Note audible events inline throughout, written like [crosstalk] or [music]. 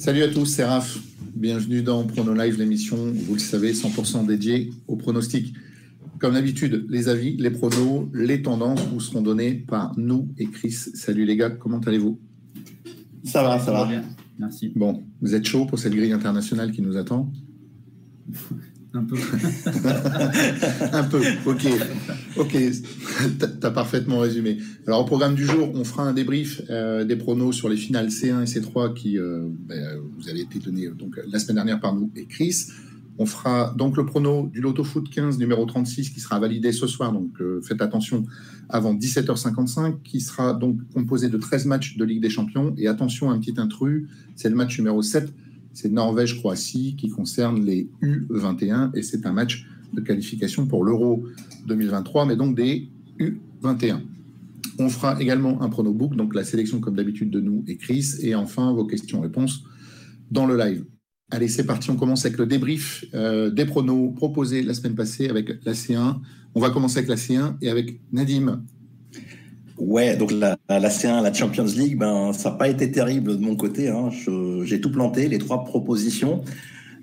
Salut à tous, c'est Raph. Bienvenue dans Prono Live, l'émission, vous le savez, 100% dédiée aux pronostics. Comme d'habitude, les avis, les pronos, les tendances vous seront donnés par nous et Chris. Salut les gars, comment allez-vous? Ça va, ça, va. bien. Merci. Bon, vous êtes chaud pour cette grille internationale qui nous attend? Un peu. [laughs] Un peu, ok. Ok, t'as parfaitement résumé. Alors, au programme du jour, on fera un débrief euh, des pronos sur les finales C1 et C3 qui euh, ben, vous avez été donnés donc, la semaine dernière par nous et Chris. On fera donc le prono du Loto Foot 15 numéro 36 qui sera validé ce soir, donc euh, faites attention avant 17h55, qui sera donc composé de 13 matchs de Ligue des Champions. Et attention, un petit intrus, c'est le match numéro 7 c'est Norvège-Croatie qui concerne les U21 et c'est un match de qualification pour l'Euro 2023, mais donc des U21. On fera également un pronobook, donc la sélection comme d'habitude de nous et Chris, et enfin vos questions-réponses dans le live. Allez, c'est parti, on commence avec le débrief euh, des pronos proposés la semaine passée avec la C1. On va commencer avec la C1 et avec Nadim. Ouais, donc la, la C1, la Champions League, ben, ça n'a pas été terrible de mon côté. Hein. J'ai tout planté, les trois propositions.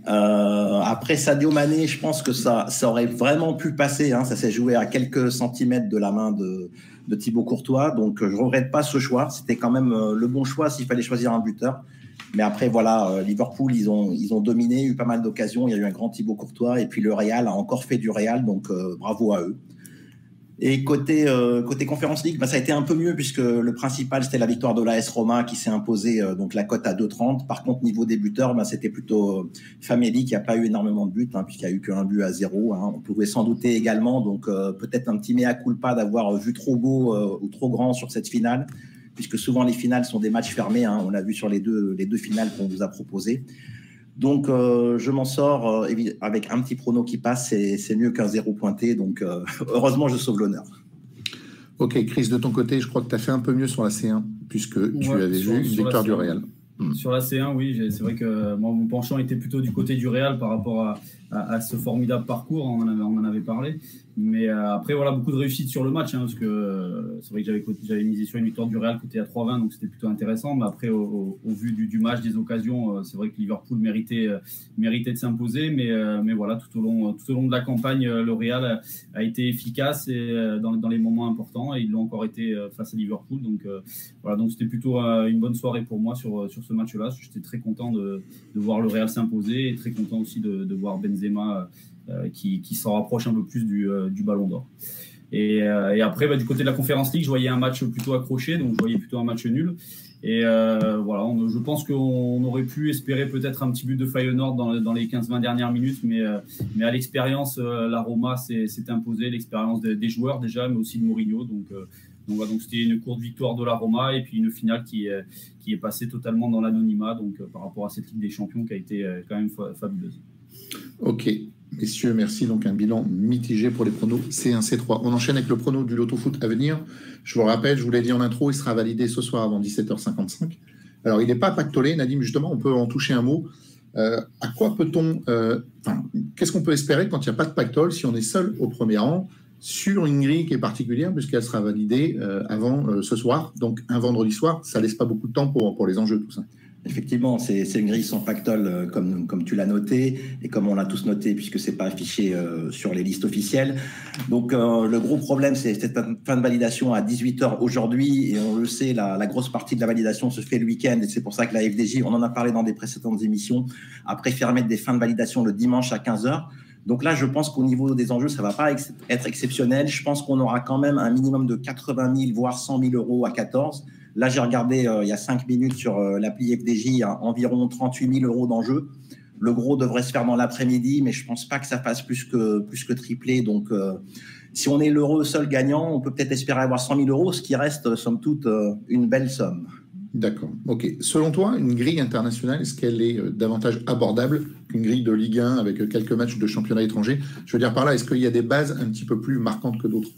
Euh, après Sadio Mané, je pense que ça, ça aurait vraiment pu passer. Hein. Ça s'est joué à quelques centimètres de la main de, de Thibaut Courtois. Donc je ne regrette pas ce choix. C'était quand même euh, le bon choix s'il fallait choisir un buteur. Mais après, voilà, euh, Liverpool, ils ont, ils ont dominé, eu pas mal d'occasions. Il y a eu un grand Thibaut Courtois. Et puis le Real a encore fait du Real. Donc bravo à eux. Et côté euh, côté Conférence League, bah, ça a été un peu mieux puisque le principal c'était la victoire de l'AS Roma qui s'est imposée euh, donc la cote à 2,30. Par contre niveau des buteurs, bah, c'était plutôt euh, Fameli qui a pas eu énormément de buts hein, puisqu'il a eu qu'un but à zéro. Hein. On pouvait s'en douter également, donc euh, peut-être un petit mea culpa d'avoir vu trop beau ou trop grand sur cette finale puisque souvent les finales sont des matchs fermés. Hein. On l'a vu sur les deux les deux finales qu'on vous a proposées. Donc, euh, je m'en sors euh, avec un petit prono qui passe, c'est mieux qu'un zéro pointé. Donc, euh, [laughs] heureusement, je sauve l'honneur. Ok, Chris, de ton côté, je crois que tu as fait un peu mieux sur la C1, puisque tu avais vu une victoire du Real. Hmm. Sur la C1, oui, c'est vrai que moi, mon penchant était plutôt du côté du Real par rapport à, à, ce formidable parcours, on en avait, on en avait parlé. Mais euh, après, voilà, beaucoup de réussite sur le match, hein, parce que euh, c'est vrai que j'avais misé sur une victoire du Real côté à 3-20, donc c'était plutôt intéressant. Mais après, au, vu du, match, des occasions, euh, c'est vrai que Liverpool méritait, de s'imposer. Mais, mais voilà, tout au, long, tout au long de la campagne, le Real a, été efficace dans, les moments importants, et ils l'ont encore été face à Liverpool. Donc voilà, donc c'était plutôt une bonne soirée pour moi sur, sur ce match-là. J'étais très content de, voir le Real s'imposer et très content aussi de, de voir Benzema qui, qui s'en rapproche un peu plus du, euh, ballon d'or. Et, euh, après, bah, du côté de la Conférence League, je voyais un match plutôt accroché, donc je voyais plutôt un match nul. Et voilà, je pense qu'on aurait pu espérer peut-être un petit but de Feyenoord dans, les 15-20 dernières minutes, mais, à l'expérience, la Roma s'est imposée, l'expérience des, joueurs déjà, mais aussi de Mourinho. Donc, donc, donc c'était une courte victoire de la Roma et puis une finale qui, qui est passée totalement dans l'anonymat, donc par rapport à cette Ligue des Champions qui a été quand même fabuleuse. Ok, messieurs, merci. Donc un bilan mitigé pour les pronos C1, C3. On enchaîne avec le prono du Loto Foot à venir. Je vous rappelle, je vous l'ai dit en intro, il sera validé ce soir avant 17h55. Alors il n'est pas pactolé, Nadim, justement, on peut en toucher un mot. Euh, à quoi peut-on, euh, qu'est-ce qu'on peut espérer quand il n'y a pas de pactole si on est seul au premier rang sur une grille qui est particulière puisqu'elle sera validée euh, avant ce soir, donc un vendredi soir, ça laisse pas beaucoup de temps pour, pour les enjeux tout ça. Effectivement, c'est une grille sans pactole, euh, comme, tu l'as noté, et comme on l'a tous noté, puisque c'est pas affiché euh, sur les listes officielles. Donc, euh, le gros problème, c'est cette fin de validation à 18h aujourd'hui, et on le sait, la, la, grosse partie de la validation se fait le week-end, et c'est pour ça que la FDJ, on en a parlé dans des précédentes émissions, a préféré mettre des fins de validation le dimanche à 15h. Donc là, je pense qu'au niveau des enjeux, ça va pas être exceptionnel. Je pense qu'on aura quand même un minimum de 80 000, voire 100 000 euros à 14. Là, j'ai regardé euh, il y a cinq minutes sur euh, l'appli FDJ, environ 38 000 euros d'enjeu. Le gros devrait se faire dans l'après-midi, mais je pense pas que ça fasse plus que, plus triplé. Donc, euh, si on est l'heureux seul gagnant, on peut peut-être espérer avoir 100 000 euros, ce qui reste, somme toute, une belle somme. D'accord. OK. Selon toi, une grille internationale, est-ce qu'elle est davantage abordable qu'une grille de Ligue 1 avec quelques matchs de championnat étranger? Je veux dire par là, est-ce qu'il y a des bases un petit peu plus marquantes que d'autres?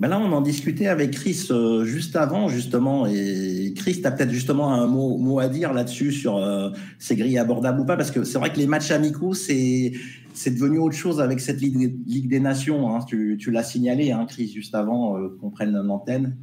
Ben là, on en discutait avec Chris euh, juste avant, justement. Et Chris, tu as peut-être justement un mot, mot à dire là-dessus sur euh, ces grilles abordables ou pas, parce que c'est vrai que les matchs amicaux, c'est c'est devenu autre chose avec cette Ligue, Ligue des Nations. Hein. Tu, tu l'as signalé, hein, Chris, juste avant euh, qu'on prenne l'antenne.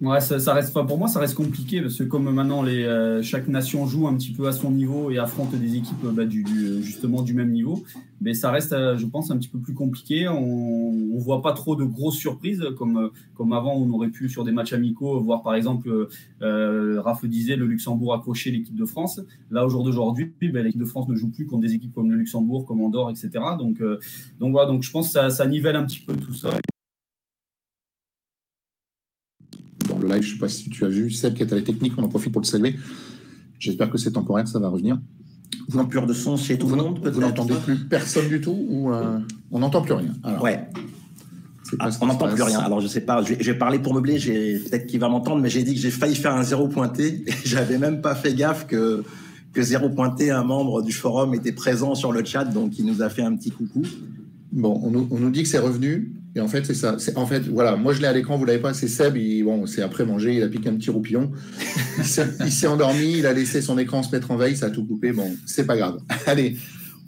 Ouais, ça, reste pas pour moi, ça reste compliqué parce que comme maintenant les, euh, chaque nation joue un petit peu à son niveau et affronte des équipes bah, du, justement du même niveau, mais ça reste, euh, je pense, un petit peu plus compliqué. On, on voit pas trop de grosses surprises comme comme avant on aurait pu sur des matchs amicaux voir par exemple, euh, Raph disait le Luxembourg accrocher l'équipe de France. Là au jour d'aujourd'hui, ben, l'équipe de France ne joue plus contre des équipes comme le Luxembourg, comme Andorre, etc. Donc euh, donc voilà, donc je pense que ça, ça nivelle un petit peu tout ça. Live. Je ne sais pas si tu as vu. Celle qui est à la technique, on en profite pour le saluer. J'espère que c'est temporaire, ça va revenir. Vous n'entendez plus de son chez tout le monde Vous n'entendez plus personne du tout ou euh, on n'entend plus rien Ouais. Ah, on n'entend plus rien. Alors je sais pas, je vais, parler pour meubler, peut-être qu'il va m'entendre, mais j'ai dit que j'ai failli faire un zéro pointé et [laughs] j'avais même pas fait gaffe que, que zéro pointé, un membre du forum était présent sur le chat, donc il nous a fait un petit coucou. Bon, on nous, dit que c'est revenu. Et en fait, c'est ça. En fait, voilà, moi je l'ai à l'écran, vous l'avez pas. C'est Seb. bon, c'est après manger, il a piqué un petit roupillon. [laughs] il s'est endormi, il a laissé son écran se mettre en veille, ça a tout coupé. Bon, c'est pas grave. [laughs] Allez,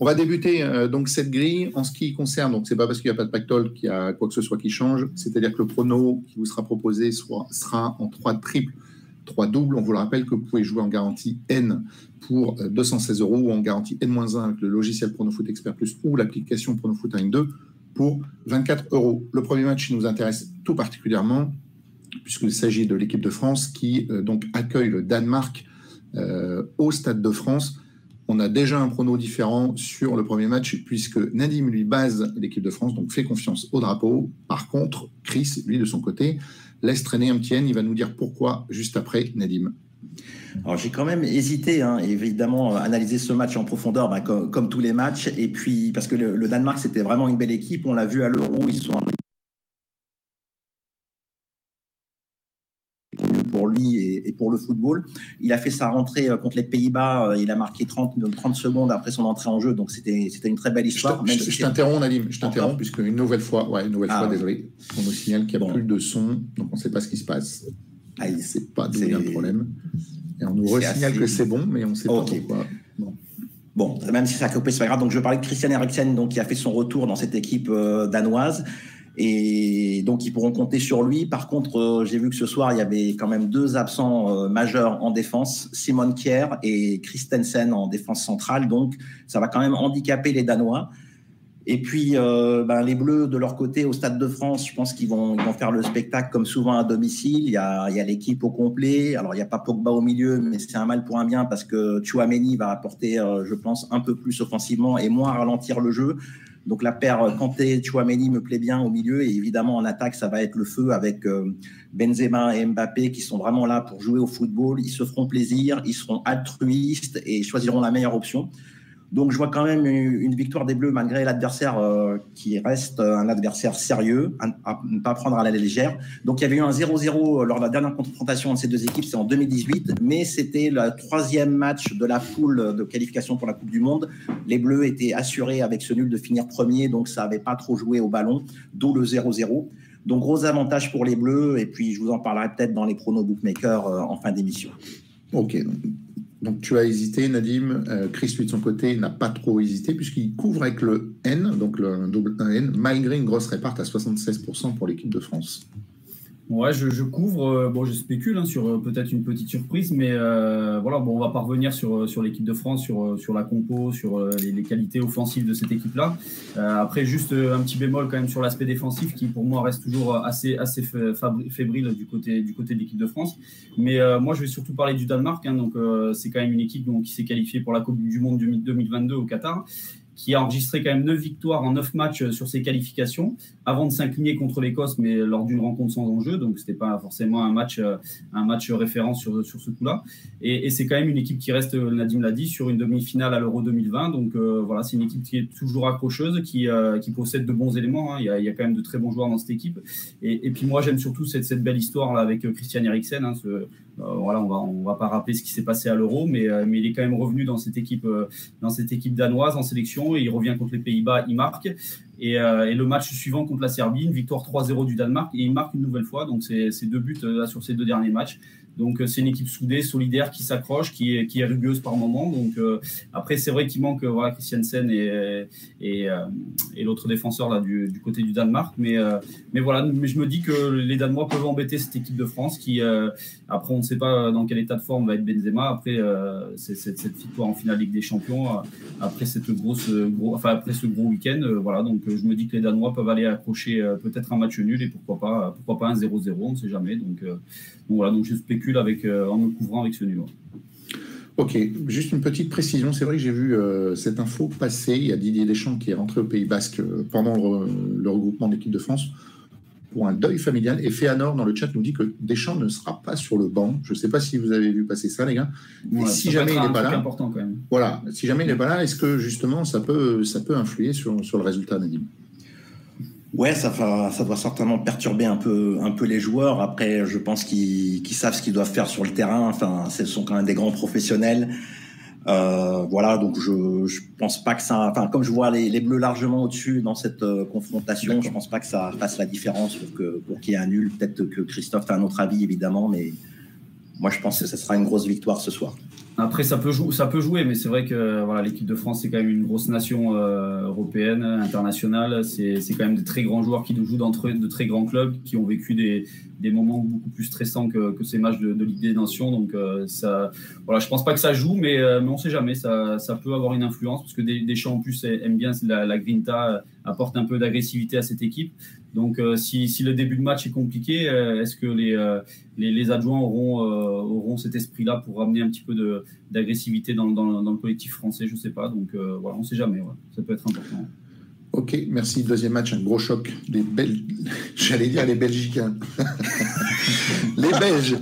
on va débuter euh, donc cette grille en ce qui concerne. Donc, c'est pas parce qu'il n'y a pas de pactole qu'il y a quoi que ce soit qui change. C'est-à-dire que le prono qui vous sera proposé sera en trois triples, trois doubles. On vous le rappelle que vous pouvez jouer en garantie N pour 216 euh, euros ou en garantie N-1 avec le logiciel Pronofoot Expert Plus ou l'application Pronofoot 1 2 pour 24 euros. Le premier match nous intéresse tout particulièrement puisqu'il s'agit de l'équipe de France qui euh, donc accueille le Danemark euh, au Stade de France. On a déjà un prono différent sur le premier match puisque Nadim lui base l'équipe de France, donc fait confiance au drapeau. Par contre, Chris, lui de son côté, laisse traîner un petit Il va nous dire pourquoi juste après Nadim. Alors j'ai quand même hésité, hein, évidemment, analyser ce match en profondeur, bah, comme, tous les matchs. Et puis parce que le, Danemark c'était vraiment une belle équipe, on l'a vu à l'Euro, ils sont pour lui et, pour le football. Il a fait sa rentrée euh, contre les Pays-Bas, euh, il a marqué 30, 30 secondes après son entrée en jeu, donc c'était une très belle histoire. Je, t'interromps, Nadim, je t'interromps, puisque une nouvelle fois, ouais, une nouvelle ah, fois, désolé, on nous signale qu'il n'y a plus de son, donc on ne sait pas ce qui se passe. Ah, il ne sait pas d'où vient le problème. Et on nous resignale que c'est bon, mais on ne sait pas pourquoi. Bon. même si ça a coupé, c'est pas grave. Donc, je parlais de Christian Eriksen, donc, qui a fait son retour dans cette équipe euh, danoise. Et donc, ils pourront compter sur lui. Par contre, euh, j'ai vu que ce soir, il y avait quand même deux absents euh, majeurs en défense, Simon Kier et Christensen en défense centrale. Donc, ça va quand même handicaper les Danois. Et puis, euh, ben, les Bleus, de leur côté, au Stade de France, je pense qu'ils vont, ils vont faire le spectacle comme souvent à domicile. Il y a, il y a l'équipe au complet. Alors, il n'y a pas Pogba au milieu, mais c'est un mal pour un bien parce que Chouameni va apporter, euh, je pense, un peu plus offensivement et moins ralentir le jeu. Donc, la paire Kanté-Chouameni me plaît bien au milieu. Et évidemment, en attaque, ça va être le feu avec euh, Benzema et Mbappé qui sont vraiment là pour jouer au football. Ils se feront plaisir, ils seront altruistes et choisiront la meilleure option. Donc je vois quand même une victoire des Bleus malgré l'adversaire euh, qui reste un adversaire sérieux, à, ne pas prendre à la légère. Donc il y avait eu un 0-0 lors de la dernière confrontation entre ces deux équipes, c'est en 2018, mais c'était le troisième match de la poule de qualification pour la Coupe du Monde. Les Bleus étaient assurés avec ce nul de finir premier, donc ça n'avait pas trop joué au ballon, d'où le 0-0. Donc gros avantage pour les Bleus, et puis je vous en parlerai peut-être dans les pronos bookmakers euh, en fin d'émission. Ok, donc tu as hésité, Nadim. Euh, Chris, lui, de son côté, n'a pas trop hésité, puisqu'il couvre avec le N, donc le double 1N, malgré une grosse réparte à 76% pour l'équipe de France. Ouais, je, couvre. Euh, bon, je spécule hein, sur euh, peut-être une petite surprise, mais euh, voilà, bon, on va pas revenir sur, sur l'équipe de France, sur, sur la compo, sur les, qualités offensives de cette équipe-là. après, juste un petit bémol quand même sur l'aspect défensif, qui pour moi reste toujours assez, assez fébrile du côté, du côté de l'équipe de France. Mais moi, je vais surtout parler du Danemark. Hein, donc, c'est quand même une équipe donc, qui s'est qualifiée pour la Coupe du Monde 2022 au Qatar qui a enregistré quand même 9 victoires en 9 matchs euh, sur ses qualifications, avant de s'incliner contre l'Écosse, mais lors d'une rencontre sans enjeu. Donc, ce n'était pas forcément un match, euh, un match référence sur, sur ce coup-là. Et, c'est quand même une équipe qui reste, euh, Nadim l'a dit, sur une demi-finale à l'Euro 2020. Donc, voilà, c'est une équipe qui est toujours accrocheuse, qui, qui possède de bons éléments. Hein. Il, y a, quand même de très bons joueurs dans cette équipe. Et, puis, moi, j'aime surtout cette, cette, belle histoire là, avec Christian Eriksen. Hein, voilà, on va, on va pas rappeler ce qui s'est passé à l'Euro, mais, mais il est quand même revenu dans cette équipe, dans cette équipe danoise en sélection il revient contre les Pays-Bas, il marque. Euh, et, le match suivant contre la Serbie, une victoire 3-0 du Danemark, et il marque une nouvelle fois. Donc, c'est deux buts euh, sur ces deux derniers matchs. Donc c'est une équipe soudée, solidaire, qui s'accroche, qui est, qui est rugueuse par moment. Donc après, c'est vrai qu'il manque voilà, Christiansen et, et, et l'autre défenseur là, du, du, côté du Danemark. Mais, mais voilà, mais je me dis que les Danois peuvent embêter cette équipe de France qui, après, on ne sait pas dans quel état de forme va être Benzema. Après, c'est cette, victoire en finale Ligue des Champions, après, cette grosse, gros, enfin, après ce gros week-end. voilà, donc je me dis que les Danois peuvent aller accrocher peut-être un match nul et pourquoi pas, pourquoi pas un 0-0, on ne sait jamais. Donc, voilà, donc je spécule avec, en me couvrant avec ce nul. Ok, juste une petite précision. C'est vrai que j'ai vu euh, cette info passer. Il y a Didier Deschamps qui est rentré au Pays Basque euh, pendant le, regroupement de l'équipe de France pour un deuil familial. Et Féanor, dans le chat, nous dit que Deschamps ne sera pas sur le banc. Je ne sais pas si vous avez vu passer ça, les gars. Mais si jamais il n'est pas là, important quand même. Voilà, si jamais il n'est pas là, est-ce que justement ça peut, ça peut influer sur, sur le résultat, Nadim? Ouais, ça, va, ça doit certainement perturber un peu, un peu les joueurs. Après, je pense qu'ils savent ce qu'ils doivent faire sur le terrain. Enfin, ce sont quand même des grands professionnels. Euh, voilà, donc je, je pense pas que ça. Enfin, comme je vois les, les Bleus largement au-dessus dans cette euh, confrontation, je pense pas que ça fasse la différence pour que pour qu'il y ait un nul. Peut-être que Christophe a un autre avis évidemment, mais moi je pense que ce sera une grosse victoire ce soir. Après, ça peut, jouer, mais c'est vrai que voilà, l'équipe de France, c'est quand même une grosse nation euh, européenne, internationale. C'est quand même des très grands joueurs qui nous jouent dans de très grands clubs, qui ont vécu des, des moments beaucoup plus stressants que, que ces matchs de, Ligue des Nations. Donc, euh, ça, voilà, je pense pas que ça joue, mais, euh, on sait jamais. Ça, ça, peut avoir une influence, parce que Deschamps, en plus, aime bien la, la grinta, apporte un peu d'agressivité à cette équipe. Donc, si, si, le début de match est compliqué, est-ce que les, les, les, adjoints auront, auront cet esprit-là pour ramener un petit peu d'agressivité dans, dans, le collectif français, je ne sais pas. Donc euh, voilà, on ne sait jamais. Ça peut être important. Ok, merci. Deuxième match, un gros choc. Belges, [laughs] j'allais dire les Belgicains. [laughs] les Belges,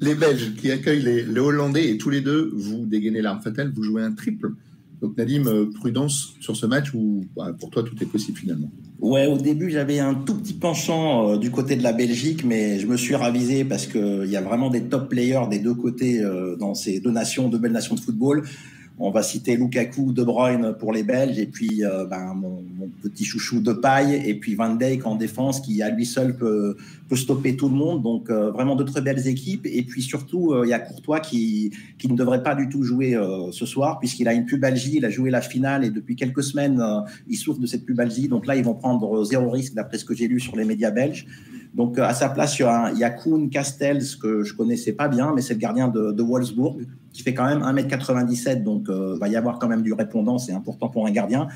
les Belges qui accueillent les, les, Hollandais et tous les deux, vous dégainez l'arme fatale, vous jouez un triple. Donc Nadim, euh, prudence sur ce match où bah, pour toi tout est possible finalement? Ouais, au début j'avais un tout petit penchant euh, du côté de la Belgique, mais je me suis ravisé parce qu'il y a vraiment des top players des deux côtés euh, dans ces deux nations, deux belles nations de football. On va citer Lukaku, De Bruyne pour les Belges, et puis euh, ben, mon, petit chouchou de paille, et puis Van Dijk en défense qui à lui seul peut, peut stopper tout le monde. Donc euh, vraiment de très belles équipes. Et puis surtout, euh, il y a Courtois qui, qui ne devrait pas du tout jouer ce soir, puisqu'il a une pubalgie, il a joué la finale, et depuis quelques semaines, il souffre de cette pubalgie. Donc là, ils vont prendre zéro risque, d'après ce que j'ai lu sur les médias belges. Donc à sa place, il y a, il y a Kuhn Castells, que je connaissais pas bien, mais c'est le gardien de, de Wolfsburg qui fait quand même 1m97, donc euh, va y avoir quand même du répondant, c'est important pour un gardien.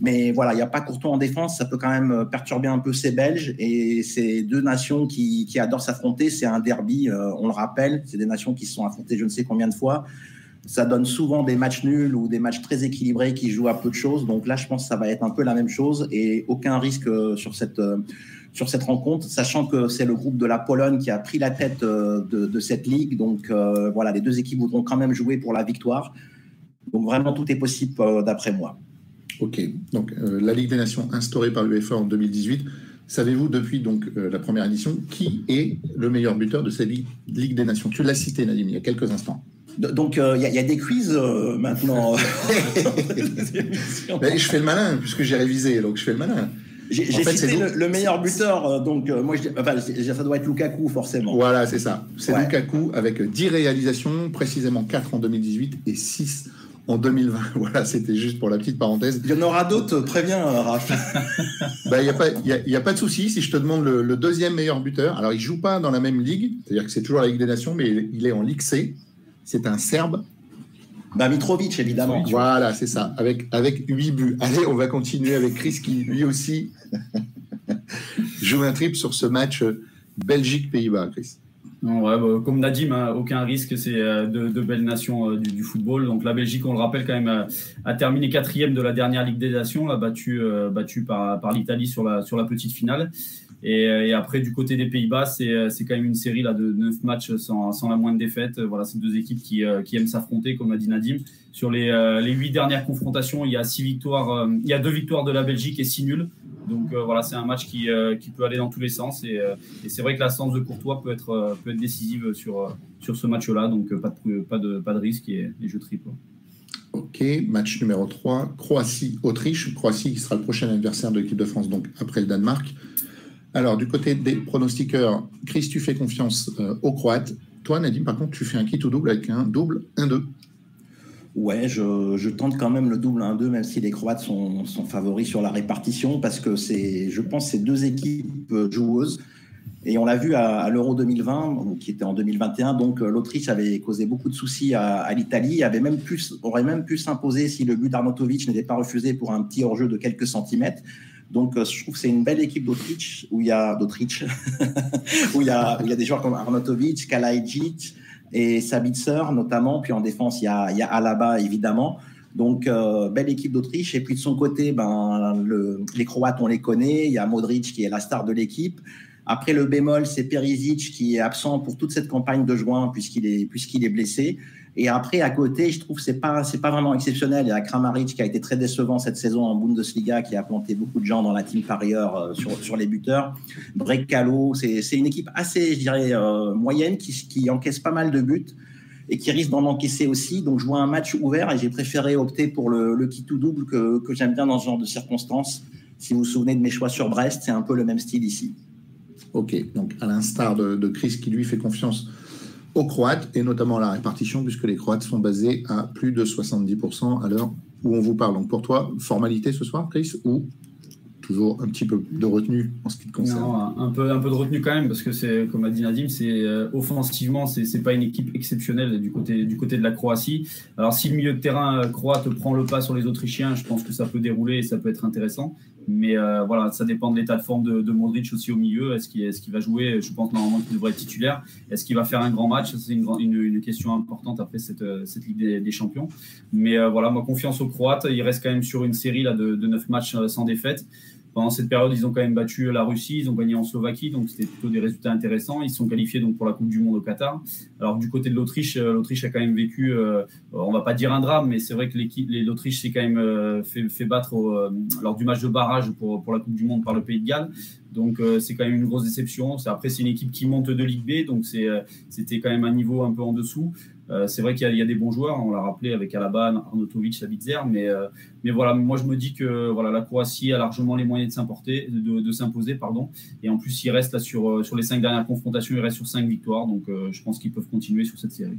Mais voilà, il n'y a pas Courtois en défense, ça peut quand même perturber un peu ces Belges et ces deux nations qui, qui adorent s'affronter, c'est un derby, euh, on le rappelle, c'est des nations qui se sont affrontées je ne sais combien de fois. Ça donne souvent des matchs nuls ou des matchs très équilibrés qui jouent à peu de choses. Donc là, je pense que ça va être un peu la même chose et aucun risque euh, sur cette sur cette rencontre, sachant que c'est le groupe de la Pologne qui a pris la tête de, de cette ligue. Donc euh, voilà, les deux équipes voudront quand même jouer pour la victoire. Donc vraiment, tout est possible euh, d'après moi. Ok, donc euh, la Ligue des Nations instaurée par l'UEFA en 2018. Savez-vous depuis donc la première édition qui est le meilleur buteur de cette Ligue, Ligue des Nations? Tu l'as cité, Nadim, il y a quelques instants. Donc, il euh, y, y, a des quiz euh, maintenant. [laughs] [laughs] je fais le malin, puisque j'ai révisé, donc je fais le malin. J'ai cité le, le, meilleur buteur, euh, donc euh, moi, je, enfin, ça doit être Lukaku forcément. Voilà, c'est ça. C'est ouais. Lukaku avec 10 réalisations, précisément 4 en 2018 et 6 en 2020. [laughs] Voilà, c'était juste pour la petite parenthèse. Il y en aura d'autres, préviens, Raph. [laughs] Il bah, n'y a, pas, y a, y a pas de souci. Si je te demande le, le, deuxième meilleur buteur, alors il joue pas dans la même ligue, c'est-à-dire que c'est toujours la Ligue des Nations, mais il est en Ligue C. C'est un Serbe bah, Mitrovic, évidemment. Voilà, c'est ça, avec, avec 8 buts. [laughs] Allez, on va continuer avec Chris qui, lui aussi, [laughs] joue un trip sur ce match Belgique-Pays-Bas, Chris. Non, ouais, bah, comme Nadim, hein, aucun risque, c'est euh, deux, de belles nations euh, du, du, football. Donc la Belgique, on le rappelle quand même, a, a terminé quatrième de la dernière Ligue des Nations, a battu, euh, battu par, par l'Italie sur la, sur la petite finale. Et, et, après, du côté des Pays-Bas, c'est quand même une série là, de neuf matchs sans, la moindre défaite. Voilà, c'est deux équipes qui, qui aiment s'affronter, comme a dit Nadim. Sur les, les huit dernières confrontations, il y a six victoires, il y a deux victoires de la Belgique et six nuls. Donc euh, voilà, c'est un match qui, euh, peut aller dans tous les sens. Et, euh, c'est vrai que la l'absence de Courtois peut être, décisive sur, ce match-là. Donc pas de, pas, risque et, et je triple. Ok, match numéro 3, Croatie-Autriche. Croatie qui sera le prochain adversaire de l'équipe de France, donc après le Danemark. Alors, du côté des pronostiqueurs, Chris, tu fais confiance euh, aux Croates. Toi, Nadim, par contre, tu fais un kit ou double avec un double 1-2. Ouais, je, tente quand même le double 1-2, même si les Croates sont, favoris sur la répartition, parce que c'est, je pense, c'est deux équipes joueuses. Et on l'a vu à, l'Euro 2020, qui était en 2021. Donc euh, l'Autriche avait causé beaucoup de soucis à, l'Italie, avait même aurait même pu s'imposer si le but d'Arnautovic n'était pas refusé pour un petit hors-jeu de quelques centimètres. Donc, euh, je trouve que c'est une belle équipe d'Autriche où il y a d'Autriche [laughs] où il y a, il y a des joueurs comme Arnautovic, Kalajic et Sabitzer notamment. Puis en défense, il y a, il y a Alaba évidemment. Donc, euh, belle équipe d'Autriche. Et puis de son côté, ben, le, les Croates, on les connaît. Il y a Modric qui est la star de l'équipe. Après, le bémol, c'est Perisic qui est absent pour toute cette campagne de juin puisqu'il est, est blessé. Et après, à côté, je trouve que c'est pas, pas vraiment exceptionnel. Il y a Kramaric qui a été très décevant cette saison en Bundesliga, qui a planté beaucoup de gens dans la team parieur euh, sur, sur les buteurs. Brekalo, c'est, c'est une équipe assez, je dirais, euh, moyenne qui, qui encaisse pas mal de buts et qui risque d'en encaisser aussi. Donc, je vois un match ouvert et j'ai préféré opter pour le, le kit ou double que, que j'aime bien dans ce genre de circonstances. Si vous vous souvenez de mes choix sur Brest, c'est un peu le même style ici. Ok, donc à l'instar de, Chris qui lui fait confiance aux Croates et notamment la répartition, puisque les Croates sont basés à plus de 70% à l'heure où on vous parle. Donc pour toi, formalité ce soir, Chris, ou toujours un petit peu de retenue en ce qui te concerne? Non, un peu, un peu de retenue quand même, parce que c'est, comme a dit Nadim, c'est euh, offensivement, c'est, c'est pas une équipe exceptionnelle du côté, du côté de la Croatie. Alors si le milieu de terrain euh, croate prend le pas sur les Autrichiens, je pense que ça peut dérouler et ça peut être intéressant. Mais euh, voilà, ça dépend de l'état de forme de, de Modric aussi au milieu. Est-ce qu'il est va jouer? Je pense normalement qu'il devrait être titulaire. Est-ce qu'il va faire un grand match? C'est une, une, une, question importante après cette, cette Ligue des, Champions. Mais voilà, moi, confiance aux Croates. Il reste quand même sur une série là, de, de 9 matchs sans défaite pendant cette période, ils ont quand même battu la Russie, ils ont gagné en Slovaquie, donc c'était plutôt des résultats intéressants. Ils sont qualifiés donc pour la Coupe du Monde au Qatar. Alors du côté de l'Autriche, euh, l'Autriche a quand même vécu, euh, on va pas dire un drame, mais c'est vrai que l'Autriche s'est quand même euh, fait, battre lors du match de barrage pour, pour la Coupe du Monde par le Pays de Galles. Donc c'est quand même une grosse déception. Après c'est une équipe qui monte de Ligue B, donc c'était quand même un niveau un peu en dessous. Euh, c'est vrai qu'il y, a des bons joueurs, on l'a rappelé avec Alaban, Arnautovic, Sabitzer, mais, euh, mais voilà, moi je me dis que voilà, la Croatie a largement les moyens de, de, s'imposer. Et en plus, il reste là sur, euh, sur les cinq dernières confrontations, il reste sur cinq victoires, donc je pense qu'ils peuvent continuer sur cette série.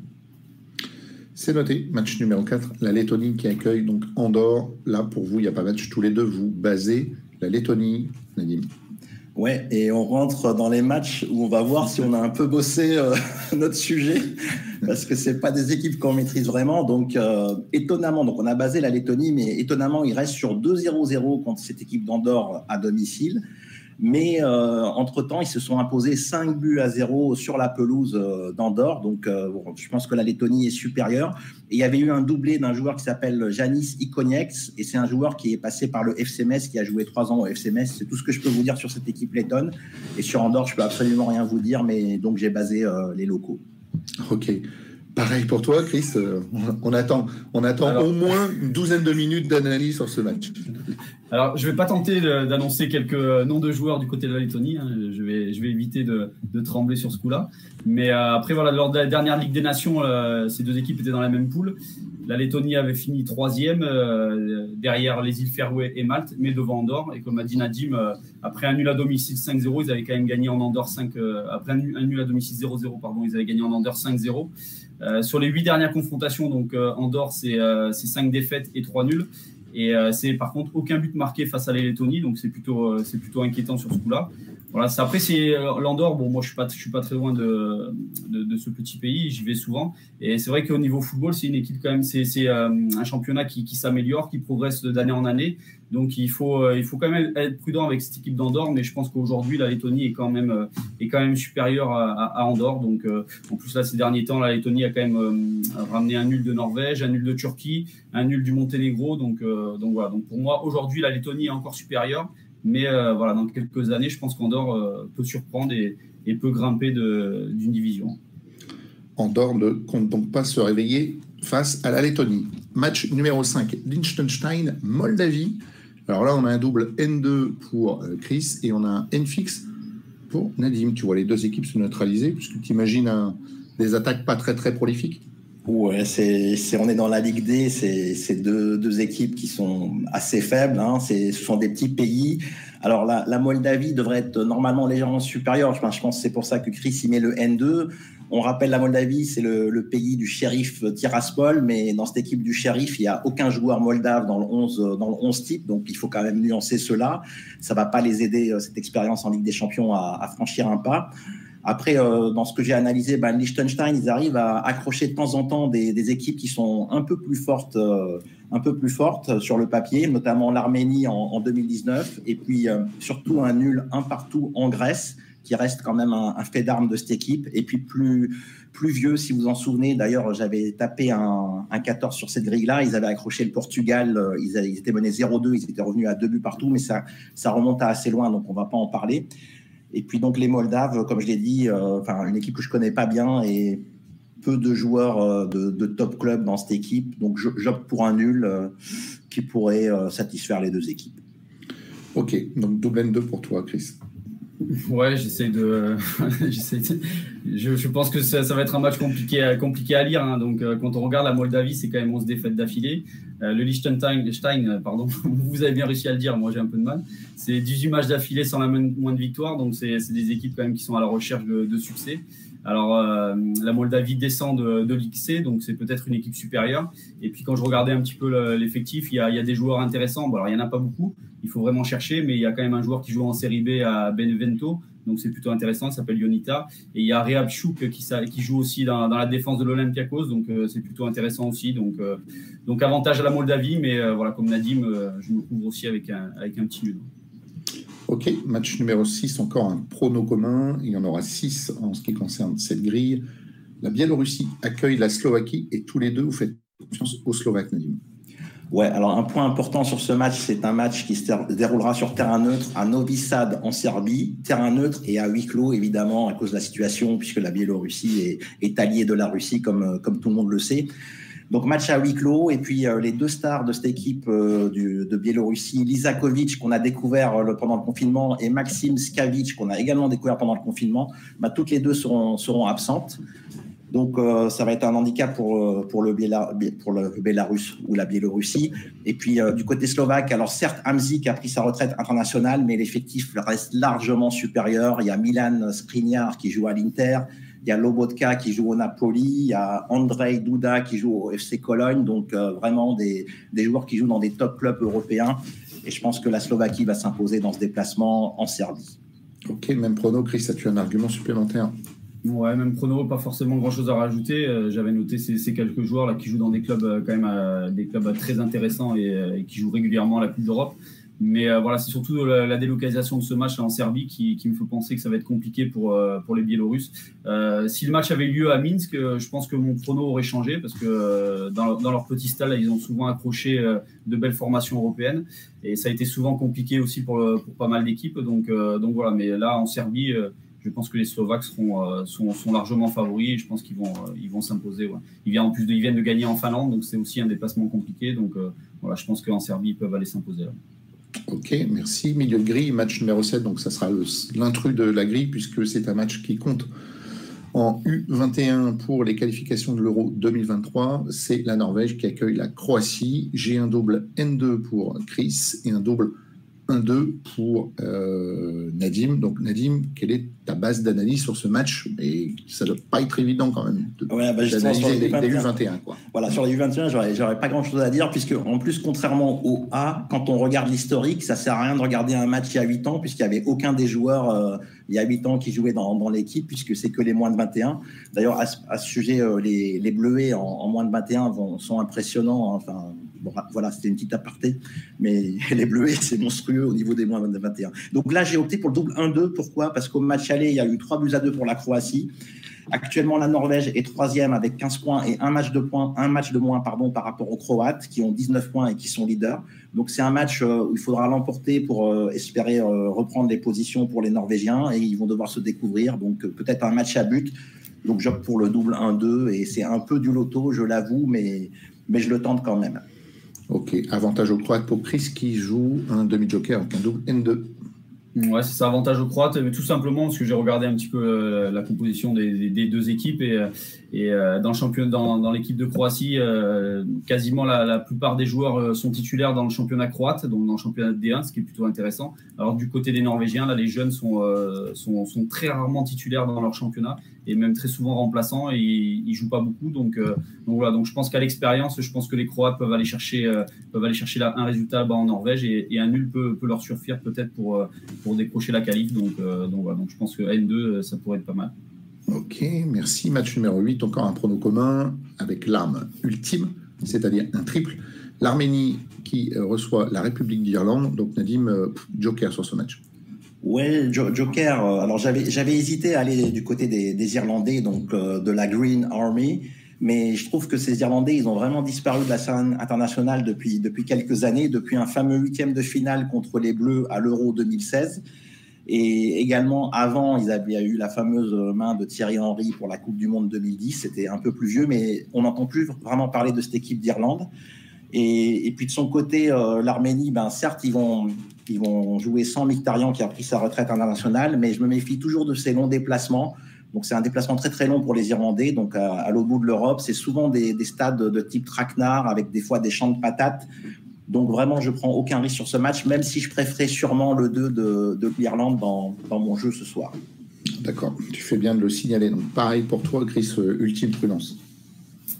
C'est noté, match numéro 4, la Lettonie qui accueille donc Andorre. Là, pour vous, il n'y a pas match tous les deux, vous basez la Lettonie, Nadim. Ouais, et on rentre dans les matchs où on va voir si on a un peu bossé euh, [laughs] notre sujet, parce que c'est pas des équipes qu'on maîtrise vraiment. Donc, euh, étonnamment, donc on a basé la Lettonie, mais étonnamment, il reste sur 2-0-0 contre cette équipe d'Andorre à domicile. Mais euh, entre-temps, ils se sont imposés 5 buts à 0 sur la pelouse euh, d'Andorre. Donc, euh, je pense que la Lettonie est supérieure. Et il y avait eu un doublé d'un joueur qui s'appelle Janis Ikoniex. Et c'est un joueur qui est passé par le FCMS, qui a joué 3 ans au FCMS. C'est tout ce que je peux vous dire sur cette équipe lettonne. Et sur Andorre, je peux absolument rien vous dire. Mais donc, j'ai basé les locaux. OK. Pareil pour toi, Chris. on attend, on attend au moins une douzaine de minutes d'analyse sur ce match. Alors, je ne vais pas tenter d'annoncer quelques noms de joueurs du côté de la Lettonie. Hein. Je, vais, éviter de, trembler sur ce coup-là. Mais euh, après, voilà, lors de la dernière Ligue des Nations, euh, ces deux équipes étaient dans la même poule. La Lettonie avait fini troisième, euh, derrière les îles Faroé et Malte, mais devant Andorre. Et comme a dit Nadim, après un nul à domicile 5-0, ils avaient quand même gagné en Andorre 5. après un nul, à domicile 0-0, pardon, ils avaient gagné en Andorre 5-0. sur les huit dernières confrontations, donc Andorre, c'est 5 défaites et 3 nuls. Et euh, c'est par contre aucun but marqué face à la Lettonie, donc c'est plutôt, euh, c'est plutôt inquiétant sur ce coup-là. Voilà, après, c'est euh, l'Andorre. Bon, moi, je suis pas, je suis pas très loin de, de, ce petit pays. J'y vais souvent. Et c'est vrai qu'au niveau football, c'est une équipe quand même. C'est un championnat qui, qui s'améliore, qui progresse d'année en année. Donc, il faut, il faut quand même être prudent avec cette équipe d'Andorre. Mais je pense qu'aujourd'hui, la Lettonie est quand même, est quand même supérieure à, à, Andorre. Donc, en plus là, ces derniers temps, la Lettonie a quand même ramené un nul de Norvège, un nul de Turquie, un nul du Monténégro. Donc, donc voilà. Donc pour moi, aujourd'hui, la Lettonie est encore supérieure. Mais euh, voilà, dans quelques années, je pense qu'Andorre euh, peut surprendre et, peut grimper d'une division. Andorre ne compte donc pas se réveiller face à la Lettonie. Match numéro 5, Liechtenstein, Moldavie. Alors là, on a un double N2 pour euh, Chris et on a un N fixe pour Nadim. Tu vois les deux équipes se neutraliser, puisque tu imagines des attaques pas très très prolifiques Ouais, c'est, on est dans la Ligue D, c'est, deux, deux équipes qui sont assez faibles, hein, ce sont des petits pays. Alors la, la Moldavie devrait être normalement légèrement supérieure, je pense, que c'est pour ça que Chris y met le N2. On rappelle la Moldavie, c'est le, pays du shérif Tiraspol, mais dans cette équipe du shérif, il n'y a aucun joueur moldave dans le 11, dans le 11 type, donc il faut quand même nuancer cela. Ça ne va pas les aider, euh, cette expérience en Ligue des Champions, à, franchir un pas. Après, euh, dans ce que j'ai analysé, ben, Liechtenstein, ils arrivent à accrocher de temps en temps des, équipes qui sont un peu plus fortes, euh, un peu plus fortes sur le papier, notamment l'Arménie en, 2019, et puis surtout un nul un partout en Grèce qui reste quand même un, fait d'armes de cette équipe. Et puis plus, plus vieux, si vous en souvenez, d'ailleurs, j'avais tapé un, 14 sur cette grille-là. Ils avaient accroché le Portugal, euh, ils, étaient menés 0-2, ils étaient revenus à deux buts partout, mais ça remonte à assez loin, donc on ne va pas en parler. Et puis donc les Moldaves, comme je l'ai dit, euh, une équipe que je connais pas bien et peu de joueurs euh, de, top club dans cette équipe. Donc j'opte pour un nul qui pourrait satisfaire les deux équipes. Ok, donc double N2 pour toi, Chris. Ouais, j'essaie [laughs] de, Je, je, pense que ça, va être un match compliqué, compliqué à lire. Hein. Donc, euh, quand on regarde la Moldavie, c'est quand même 11 défaites d'affilée. Euh, le Liechtenstein, euh, pardon, [laughs] vous avez bien réussi à le dire. Moi, j'ai un peu de mal. C'est 18 matchs d'affilée sans la moins de victoire. Donc, c'est des équipes quand même qui sont à la recherche de succès. Alors, euh, la Moldavie descend de, de l'XC, donc c'est peut-être une équipe supérieure. Et puis, quand je regardais un petit peu l'effectif, il, y a des joueurs intéressants. Bon, alors, il n'y en a pas beaucoup, il faut vraiment chercher, mais il y a quand même un joueur qui joue en série B à Benevento, donc c'est plutôt intéressant, il s'appelle Yonita. Et il y a Reab Chouk qui, qui joue aussi dans, la défense de l'Olympiakos, donc euh, c'est plutôt intéressant aussi. Donc, euh, donc avantage à la Moldavie, mais voilà, comme Nadim, je me couvre aussi avec un, avec un petit nul. Ok, match numéro 6, encore un prono commun. Il y en aura 6 en ce qui concerne cette grille. La Biélorussie accueille la Slovaquie et tous les deux, vous faites confiance aux Slovaques, Nadim. Ouais, alors un point important sur ce match, c'est un match qui se déroulera sur terrain neutre à Novi Sad en Serbie, terrain neutre et à huis clos évidemment à cause de la situation puisque la Biélorussie est, alliée de la Russie comme tout le monde le sait. Donc match à huis clos et puis euh, les deux stars de cette équipe euh, de Biélorussie, Lizakovic qu'on a découvert euh, pendant le confinement et Maxime Skavic qu'on a également découvert pendant le confinement, bah, toutes les deux seront, absentes. Donc ça va être un handicap pour, pour le Bélarus ou la Biélorussie. Et puis du côté slovaque, alors certes, Hamzik a pris sa retraite internationale, mais l'effectif reste largement supérieur. Il y a Milan Skriniar qui joue à l'Inter, il y a Lobotka qui joue au Napoli, il y a Andrei Duda qui joue au FC Cologne, donc euh, vraiment des, des, joueurs qui jouent dans des top clubs européens. Et je pense que la Slovaquie va s'imposer dans ce déplacement en Serbie. Ok, même prono, Chris, as-tu un argument supplémentaire? Ouais, même prono, pas forcément grand-chose à rajouter. Euh, j'avais noté ces, quelques joueurs là qui jouent dans des clubs euh, quand même des clubs très intéressants et, et qui jouent régulièrement à la Coupe d'Europe. Mais euh, voilà, c'est surtout la, délocalisation de ce match en Serbie qui, me fait penser que ça va être compliqué pour, euh, pour les Biélorusses. Euh, si le match avait lieu à Minsk, je pense que mon prono aurait changé parce que dans, dans, leur petit stade, ils ont souvent accroché de belles formations européennes et ça a été souvent compliqué aussi pour, pour pas mal d'équipes. Donc, donc voilà, mais là en Serbie, je pense que les Slovaques seront, sont, sont, largement favoris et je pense qu'ils vont, ils vont s'imposer. Ils, viennent, en plus ils viennent de gagner en Finlande, donc c'est aussi un déplacement compliqué. Donc voilà, je pense qu'en Serbie, ils peuvent aller s'imposer. Ok, merci. Milieu de grille, match numéro 7, donc ça sera l'intrus de la grille puisque c'est un match qui compte en U21 pour les qualifications de l'Euro 2023. C'est la Norvège qui accueille la Croatie. J'ai un double N2 pour Chris et un double 1-2 pour euh, Nadim. Donc Nadim, quelle est ta base d'analyse sur ce match? Et ça ne doit pas être évident quand même de ouais, bah, d'analyser les, U21. Quoi. Voilà, sur les U21, j'aurais, j'aurais pas grand-chose à dire, puisque en plus, contrairement au A, quand on regarde l'historique, ça sert à rien de regarder un match il y a 8 ans, puisqu'il n'y avait aucun des joueurs euh, il y a 8 ans qui jouaient dans, l'équipe, puisque c'est que les moins de 21. D'ailleurs, à, ce sujet, euh, les, les Bleuets en, moins de 21 vont, sont impressionnants. Enfin, voilà, c'était une petite aparté, mais [laughs] les Bleus, c'est monstrueux au niveau des moins 21. Donc là, j'ai opté pour le double 1-2. Pourquoi? Parce qu'au match aller, il y a eu 3 buts à 2 pour la Croatie. Actuellement, la Norvège est troisième avec 15 points et un match de points, un match de moins pardon, par rapport aux Croates qui ont 19 points et qui sont leaders. Donc c'est un match euh, où il faudra l'emporter pour euh, espérer euh, reprendre les positions pour les Norvégiens et ils vont devoir se découvrir. Donc peut-être un match à but. Donc j'opte pour le double 1-2 et c'est un peu du loto, je l'avoue, mais, mais je le tente quand même. Ok, avantage aux Croates pour Chris qui joue un demi-joker avec un double N2. Ouais, c'est ça, avantage aux Croates, mais tout simplement parce que j'ai regardé un petit peu euh, la composition des, deux équipes et, euh, et euh, dans, dans, l'équipe de Croatie, quasiment la, plupart des joueurs sont titulaires dans le championnat croate, donc dans le championnat de D1, ce qui est plutôt intéressant. Alors du côté des Norvégiens, là, les jeunes sont, sont très rarement titulaires dans leur championnat et même très souvent remplaçant et il, joue pas beaucoup. Donc, donc voilà, donc je pense qu'à l'expérience, je pense que les Croates peuvent aller chercher, peuvent aller chercher un résultat bas en Norvège et, un nul peut, leur suffire peut-être pour, pour décrocher la qualif. Donc, donc voilà, donc je pense que N2 ça pourrait être pas mal. Ok, merci. Match numéro 8, encore un prono commun avec l'arme ultime, c'est-à-dire un triple. L'Arménie qui euh, reçoit la République d'Irlande. Donc Nadim, euh, Joker sur ce match. Ouais, Joker. Euh, alors j'avais j'avais hésité à aller du côté des, Irlandais, donc de la Green Army, mais je trouve que ces Irlandais, ils ont vraiment disparu de la scène internationale depuis depuis quelques années, depuis un fameux huitième de finale contre les Bleus à l'Euro 2016. Et également, avant, ils avaient eu la fameuse main de Thierry Henry pour la Coupe du Monde 2010. C'était un peu plus vieux, mais on n'entend plus vraiment parler de cette équipe d'Irlande. Et, puis de son côté, euh, l'Arménie, ben, certes, ils vont, ils vont jouer sans Mictarian qui a pris sa retraite internationale, mais je me méfie toujours de ces longs déplacements. Donc c'est un déplacement très très long pour les Irlandais. Donc à, l'autre bout de l'Europe, c'est souvent des, stades de type traquenard avec des fois des champs de patates. Donc vraiment, je prends aucun risque sur ce match, même si je préférais sûrement le 2 de, de l'Irlande dans, dans, mon jeu ce soir. D'accord, tu fais bien de le signaler. Donc pareil pour toi, Chris, euh, ultime prudence.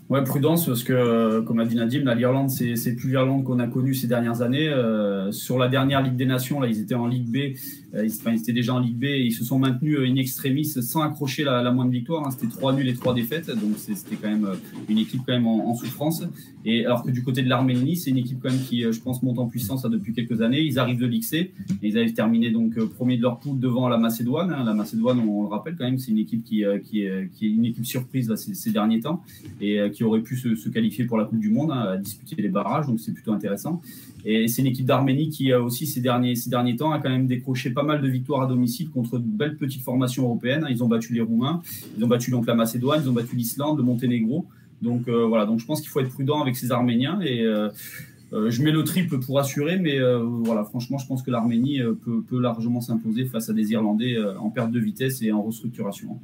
Ouais, prudence, parce que, euh, comme a dit Nadim, l'Irlande, c'est plus l'Irlande qu'on a connue ces dernières années. Euh, sur la dernière Ligue des Nations, là, ils étaient en Ligue B, euh, ils, étaient déjà en Ligue B, et ils se sont maintenus in extremis sans accrocher la, moindre victoire. Hein. C'était trois nuls et trois défaites, donc c'était quand même une équipe quand même en, souffrance. Et alors que du côté de l'Arménie, c'est une équipe quand même qui, je pense, monte en puissance depuis quelques années. Ils arrivent de Ligue C, et ils avaient terminé donc premier de leur poule devant la Macédoine. Hein. La Macédoine, on, le rappelle quand même, c'est une équipe qui, qui, qui, est une équipe surprise ces, ces derniers temps, et qui aurait pu se, qualifier pour la Coupe du Monde, hein, à disputer les barrages, donc c'est plutôt intéressant. Et c'est une équipe d'Arménie qui a aussi ces derniers, ces derniers temps a quand même décroché pas mal de victoires à domicile contre de belles petites formations européennes. Ils ont battu les Roumains, ils ont battu donc la Macédoine, ils ont battu l'Islande, le Monténégro. Donc euh, voilà, donc je pense qu'il faut être prudent avec ces Arméniens et euh, euh, je mets le triple pour assurer, mais voilà, franchement, je pense que l'Arménie peut, largement s'imposer face à des Irlandais en perte de vitesse et en restructuration.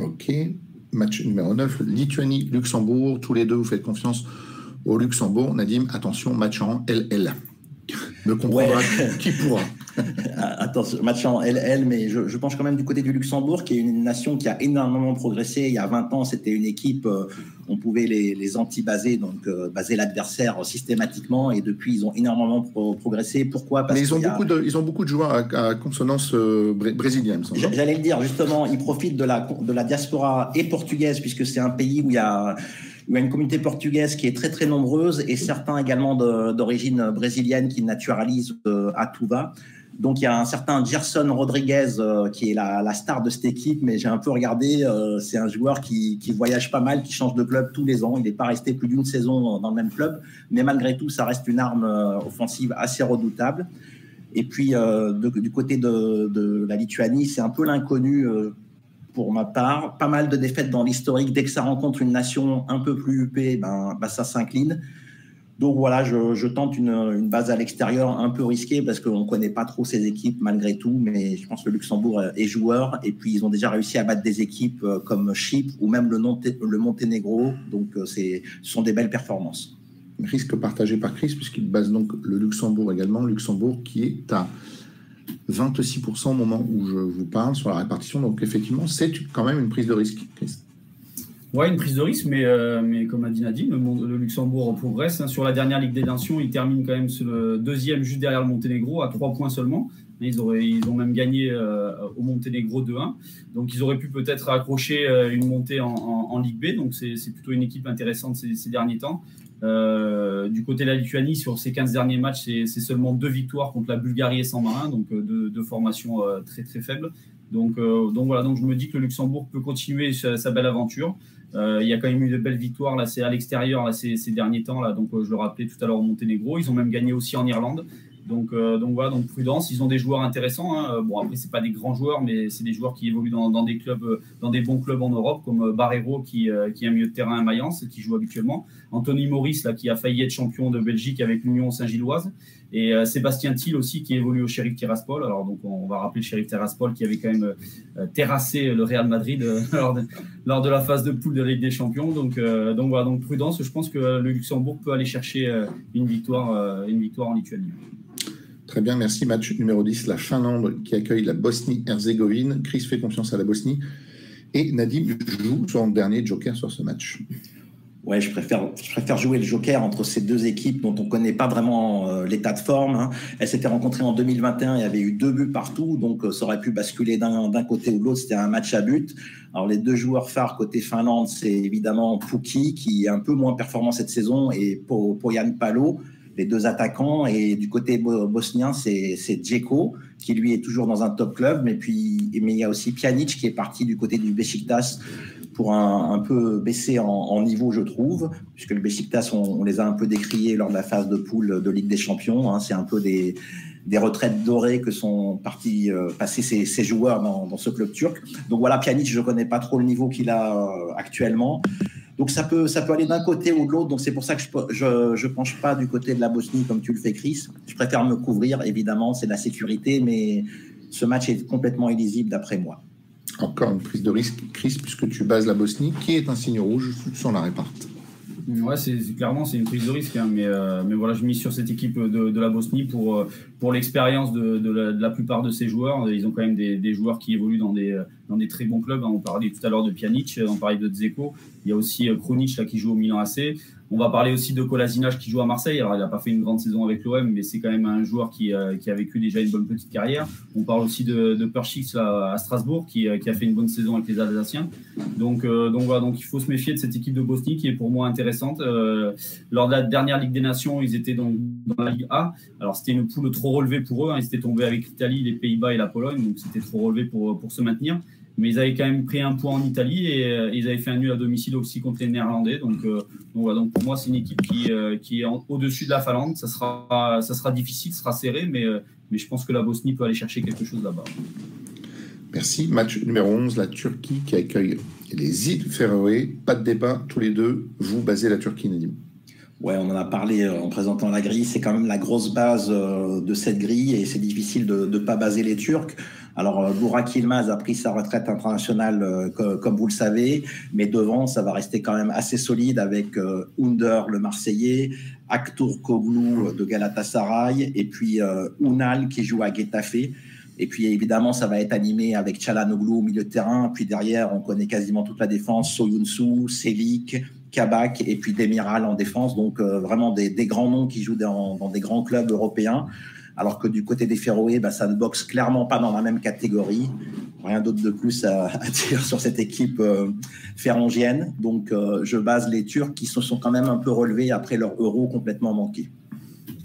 Ok, match numéro 9, Lituanie-Luxembourg. Tous les deux, vous faites confiance au Luxembourg. Nadim, attention, match en LL. Me comprendra qui pourra. [laughs] Attention, match en LL, mais je, je, pense quand même du côté du Luxembourg, qui est une nation qui a énormément progressé. Il y a 20 ans, c'était une équipe, euh, on pouvait les, les anti-baser, donc euh, baser l'adversaire systématiquement, et depuis, ils ont énormément progressé. Pourquoi? Parce Mais ils ont, beaucoup de, ils ont beaucoup de joueurs à, consonance euh, brésilienne. J'allais le dire, justement, ils profitent de la, de la diaspora et portugaise, puisque c'est un pays où il y a il y a une communauté portugaise qui est très très nombreuse et certains également d'origine brésilienne qui naturalisent à tout va. Donc il y a un certain Gerson Rodriguez euh, qui est la, star de cette équipe, mais j'ai un peu regardé, euh, c'est un joueur qui, voyage pas mal, qui change de club tous les ans. Il n'est pas resté plus d'une saison dans le même club, mais malgré tout, ça reste une arme euh, offensive assez redoutable. Et puis du côté de, la Lituanie, c'est un peu l'inconnu pour ma part. Pas mal de défaites dans l'historique. Dès que ça rencontre une nation un peu plus huppée, ben, ben ça s'incline. Donc voilà, je, tente une, base à l'extérieur un peu risquée parce qu'on ne connaît pas trop ces équipes malgré tout, mais je pense que Luxembourg est joueur et puis ils ont déjà réussi à battre des équipes euh, comme Chypre ou même le, le Monténégro, donc euh, ce sont des belles performances. Risque partagé par Chris puisqu'il base donc le Luxembourg également, Luxembourg qui est à 26% au moment où je vous parle sur la répartition, donc effectivement c'est quand même une prise de risque, Chris. Ouais, une prise de risque, mais, euh, mais comme a dit Nadine, le, Luxembourg progresse. Hein. Sur la dernière Ligue des Nations, il termine quand même le deuxième, juste derrière le Monténégro, à trois points seulement. Ils, auraient, ils ont même gagné euh, au Monténégro 2-1. Donc, ils auraient pu peut-être accrocher euh, une montée en, Ligue B. Donc, c'est plutôt une équipe intéressante ces, derniers temps. du côté de la Lituanie, sur ces 15 derniers matchs, c'est seulement deux victoires contre la Bulgarie et San Marin, donc deux, deux formations très très faibles. Donc, donc voilà, donc je me dis que le Luxembourg peut continuer sa belle aventure. Euh, il y a quand même eu de belles victoires là, c'est à l'extérieur ces, ces, derniers temps là. Donc euh, je le rappelais tout à l'heure au Monténégro, ils ont même gagné aussi en Irlande. Donc, euh, donc voilà, donc prudence. Ils ont des joueurs intéressants. Hein. Bon après c'est pas des grands joueurs, mais c'est des joueurs qui évoluent dans, des clubs, dans des bons clubs en Europe, comme Barrero qui, qui est un milieu de terrain à Mayence, qui joue habituellement. Anthony Maurice là qui a failli être champion de Belgique avec l'Union Saint-Gilloise. Et euh, Sébastien Thiel aussi, qui évolue au Sheriff Tiraspol. Alors, donc, on va rappeler le Sheriff Tiraspol qui avait quand même euh, terrassé le Real Madrid euh, [laughs] lors, de, la phase de poule de la Ligue des Champions. Donc, donc voilà, donc prudence. Je pense que le Luxembourg peut aller chercher une, victoire, une victoire en Lituanie. Très bien, merci. Match numéro 10, la Finlande qui accueille la Bosnie-Herzégovine. Chris fait confiance à la Bosnie. Et Nadim joue son dernier joker sur ce match. Ouais, je préfère, je préfère jouer le joker entre ces deux équipes dont on connaît pas vraiment euh, l'état de forme. Hein. Elles s'étaient rencontrées en 2021, il y avait eu deux buts partout, donc euh, ça aurait pu basculer d'un côté ou de l'autre, c'était un match à but. Alors les deux joueurs phares côté Finlande, c'est évidemment Puki, qui est un peu moins performant cette saison, et Poyan Palo, les deux attaquants. Et du côté bosnien, c'est Djeko, qui lui est toujours dans un top club, mais puis mais il y a aussi Pjanic qui est parti du côté du Besiktas pour un, peu baisser en, niveau, je trouve, puisque le Besiktas, on, les a un peu décriés lors de la phase de poule de Ligue des Champions. Hein. c'est un peu des, des retraites dorées que sont partis euh, passer ces, joueurs dans, ce club turc. Donc voilà, Pjanic, je ne connais pas trop le niveau qu'il a euh, actuellement. Donc ça peut, ça peut aller d'un côté ou de l'autre. Donc c'est pour ça que je ne penche pas du côté de la Bosnie comme tu le fais, Chris. Je préfère me couvrir, évidemment, c'est de la sécurité, mais ce match est complètement illisible d'après moi. Encore une prise de risque, Chris, puisque tu bases la Bosnie, qui est un signe rouge sans la réparte? Ouais, c'est clairement c'est une prise de risque, hein, mais euh, mais voilà, je mise sur cette équipe de, de la Bosnie pour euh, pour l'expérience de, la, plupart de ces joueurs. Ils ont quand même des, joueurs qui évoluent dans des très bons clubs. Hein. On parlait tout à l'heure de Pjanic, on parlait de Dzeko. Il y a aussi euh, Kronic là qui joue au Milan AC. On va parler aussi de Kolasinac qui joue à Marseille. Alors, il n'a pas fait une grande saison avec l'OM, mais c'est quand même un joueur qui, euh, qui, a vécu déjà une bonne petite carrière. On parle aussi de, de Perchix à Strasbourg qui, euh, qui, a fait une bonne saison avec les Alsaciens. Donc, voilà, donc il faut se méfier de cette équipe de Bosnie qui est pour moi intéressante. lors de la dernière Ligue des Nations, ils étaient dans la Ligue A. Alors c'était une poule trop relevée pour eux. Hein. Ils étaient tombés avec l'Italie, les Pays-Bas et la Pologne, donc c'était trop relevé pour, pour se maintenir mais ils avaient quand même pris un point en Italie et euh, ils avaient fait un nul à domicile aussi contre les Néerlandais. Donc, euh, voilà, donc pour moi, c'est une équipe qui, euh, qui est au-dessus de la Finlande. Ça sera, ça sera difficile, ça sera serré, mais, mais je pense que la Bosnie peut aller chercher quelque chose là-bas. Merci. Match numéro 11, la Turquie qui accueille les îles Féroé. Pas de débat, tous les deux. Vous basez la Turquie, Nadim. Ouais, on en a parlé en présentant la grille. C'est quand même la grosse base de cette grille et c'est difficile de ne pas baser les Turcs. Alors, euh, Burak Yilmaz a pris sa retraite internationale, euh, comme vous le savez, mais devant, ça va rester quand même assez solide avec euh, Under, le Marseillais, Aktur Koglu de Galatasaray, et puis Unal qui joue à Getafe. Et puis évidemment, ça va être animé avec Chalanoglu au milieu de terrain. Puis derrière, on connaît quasiment toute la défense Soyunsu, Selik, Kabak et puis Demiral en défense. Donc vraiment des, grands noms qui jouent dans, dans, des grands clubs européens alors que du côté des Féroé, bah, ça ne boxe clairement pas dans la même catégorie. Rien d'autre de plus à, dire sur cette équipe euh. Donc, euh, je base les Turcs qui se sont quand même un peu relevés après leur euro complètement manqué.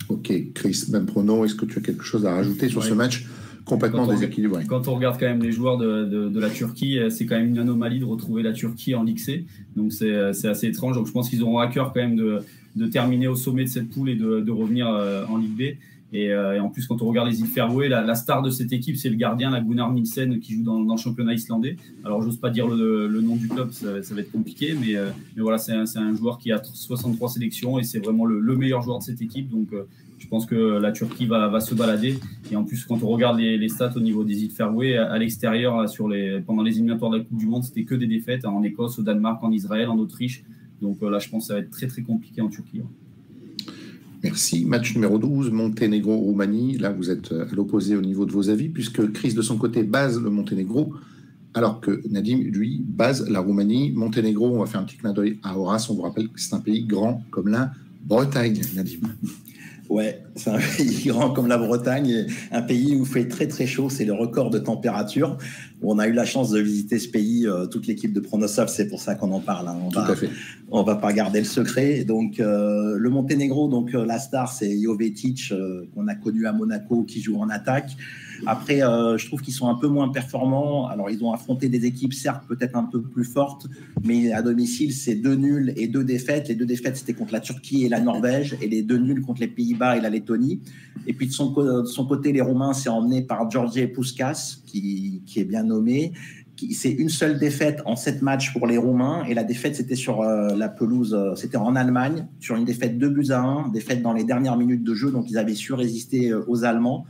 Ok, Chris, même prono, est-ce que tu as quelque chose à rajouter sur ce match? Complètement déséquilibré Quand on regarde quand même les joueurs de, la Turquie, euh, c'est quand même une anomalie de retrouver la Turquie en Ligue C. Donc, c'est assez étrange. Donc, je pense qu'ils auront à cœur quand même de, terminer au sommet de cette poule et de, revenir en Ligue B. Euh, et, en plus, quand on regarde les îles Faroé, la, star de cette équipe, c'est le gardien, la Gunnar Nielsen, qui joue dans, le championnat islandais. Alors, j'ose pas dire le, nom du club, ça, va être compliqué, mais, euh, mais voilà, c'est un, joueur qui a 63 sélections et c'est vraiment le, meilleur joueur de cette équipe. Donc, euh, je pense que la Turquie va, se balader. Et en plus, quand on regarde les, stats au niveau des îles Faroé, à, l'extérieur, sur les, pendant les éliminatoires de la Coupe du Monde, c'était que des défaites en Écosse, au Danemark, en Israël, en Autriche. Donc là, je pense que ça va être très, très compliqué en Turquie. Merci. Match numéro 12, Monténégro-Roumanie. Là, vous êtes à l'opposé au niveau de vos avis, puisque Chris, de son côté, base le Monténégro, alors que Nadim, lui, base la Roumanie. Monténégro, on va faire un petit clin d'œil à Horace. On vous rappelle que c'est un pays grand comme la Bretagne, Nadim. Ouais, c'est un [laughs] pays grand comme la Bretagne, un pays où il fait très très chaud, c'est le record de température. On a eu la chance de visiter ce pays, euh, toute l'équipe de Pronosov, c'est pour ça qu'on en parle. Hein. On Tout va, à fait. On va pas garder le secret. Donc euh, le Monténégro, donc euh, la star, c'est Jovetic qu'on a connu à Monaco, qui joue en attaque. Après, je trouve qu'ils sont un peu moins performants. Alors ils ont affronté des équipes certes peut-être un peu plus fortes, mais à domicile c'est deux nuls et deux défaites. Les deux défaites c'était contre la Turquie et la Norvège, et les deux nuls contre les Pays et la Lettonie. Et puis de son, côté, les Roumains, c'est emmené par Georgie Puskas, qui, qui est bien nommé. C'est une seule défaite en sept matchs pour les Roumains. Et la défaite, c'était sur euh, la pelouse, euh, c'était en Allemagne, sur une défaite 2 buts à 1, défaite dans les dernières minutes de jeu. Donc ils avaient su résister euh, aux Allemands.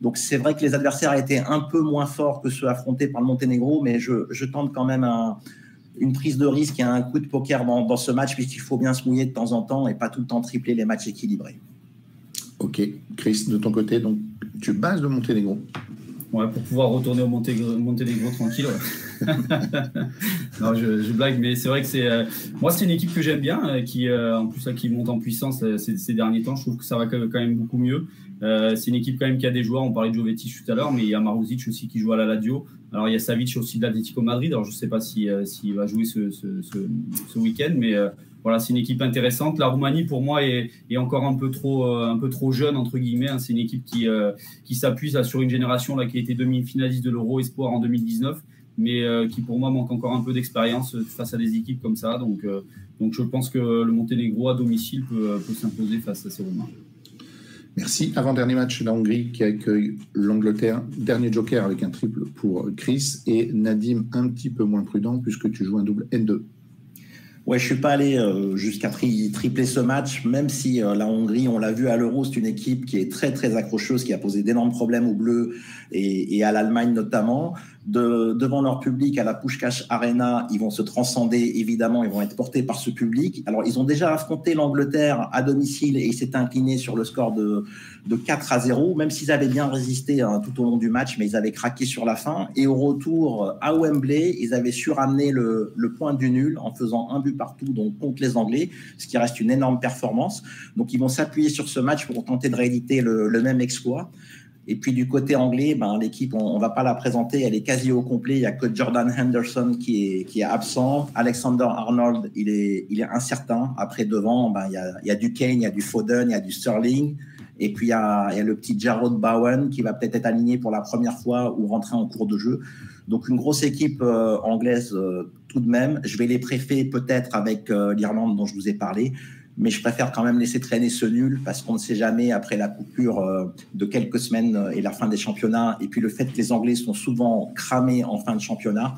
Donc c'est vrai que les adversaires étaient un peu moins forts que ceux affrontés par le Monténégro, mais je, je tente quand même une prise de risque et un coup de poker dans, dans ce match, puisqu'il faut bien se mouiller de temps en temps et pas tout le temps tripler les matchs équilibrés. Ok, Chris, de ton côté, donc tu bases le Monténégro. Ouais, pour pouvoir retourner au Monténégro, tranquille. [laughs] non, je, blague, mais c'est vrai que c'est. Euh, moi, c'est une équipe que j'aime bien, euh, qui, euh, en plus, qui monte en puissance ces, derniers temps. Je trouve que ça va quand même beaucoup mieux. c'est une équipe quand même qui a des joueurs. On parlait de Jovetic tout à l'heure, mais il y a Maruzic aussi qui joue à la Ladio. Alors, il y a Savic aussi de l'Atlético Madrid. Alors, je ne sais pas s'il si, va jouer ce, ce, ce, week-end, mais voilà, c'est une équipe intéressante. La Roumanie, pour moi, est, est encore un peu trop, un peu trop jeune entre guillemets. Hein. C'est une équipe qui, qui s'appuie sur une génération là qui a été demi-finaliste de l'Euro Espoir en 2019 mais euh, qui pour moi manque encore un peu d'expérience face à des équipes comme ça. Donc, euh, donc je pense que le Monténégro à domicile peut, peut s'imposer face à ces Roumains. Merci. Avant-dernier match, la Hongrie qui accueille l'Angleterre. Dernier joker avec un triple pour Chris et Nadim un petit peu moins prudent puisque tu joues un double N2. Ouais, je suis pas allé euh, jusqu'à tripler ce match, même si la Hongrie, on l'a vu à l'Euro, c'est une équipe qui est très très accrocheuse, qui a posé d'énormes problèmes aux Bleus et, et à l'Allemagne notamment devant leur public à la Pushkash Arena, ils vont se transcender, évidemment, ils vont être portés par ce public. Alors, ils ont déjà affronté l'Angleterre à domicile et ils s'étaient inclinés sur le score de, de 4 à 0, même s'ils avaient bien résisté hein, tout au long du match, mais ils avaient craqué sur la fin. Et au retour à Wembley, ils avaient su ramener le, le point du nul en faisant un but partout, donc contre les Anglais, ce qui reste une énorme performance. Donc, ils vont s'appuyer sur ce match pour tenter de rééditer le, le même exploit. Et puis du côté anglais, ben, l'équipe, on ne va pas la présenter, elle est quasi au complet. Il n'y a que Jordan Henderson qui est, qui est absent. Alexander Arnold, il est, il est incertain. Après, devant, ben, il, y a, il y a du Kane, il y a du Foden, il y a du Sterling. Et puis, il y a, il y a le petit Jarrod Bowen qui va peut-être être aligné pour la première fois ou rentrer en cours de jeu. Donc, une grosse équipe euh, anglaise euh, tout de même. Je vais les préférer peut-être avec euh, l'Irlande dont je vous ai parlé mais je préfère quand même laisser traîner ce nul parce qu'on ne sait jamais après la coupure euh, de quelques semaines euh, et la fin des championnats, et puis le fait que les Anglais sont souvent cramés en fin de championnat,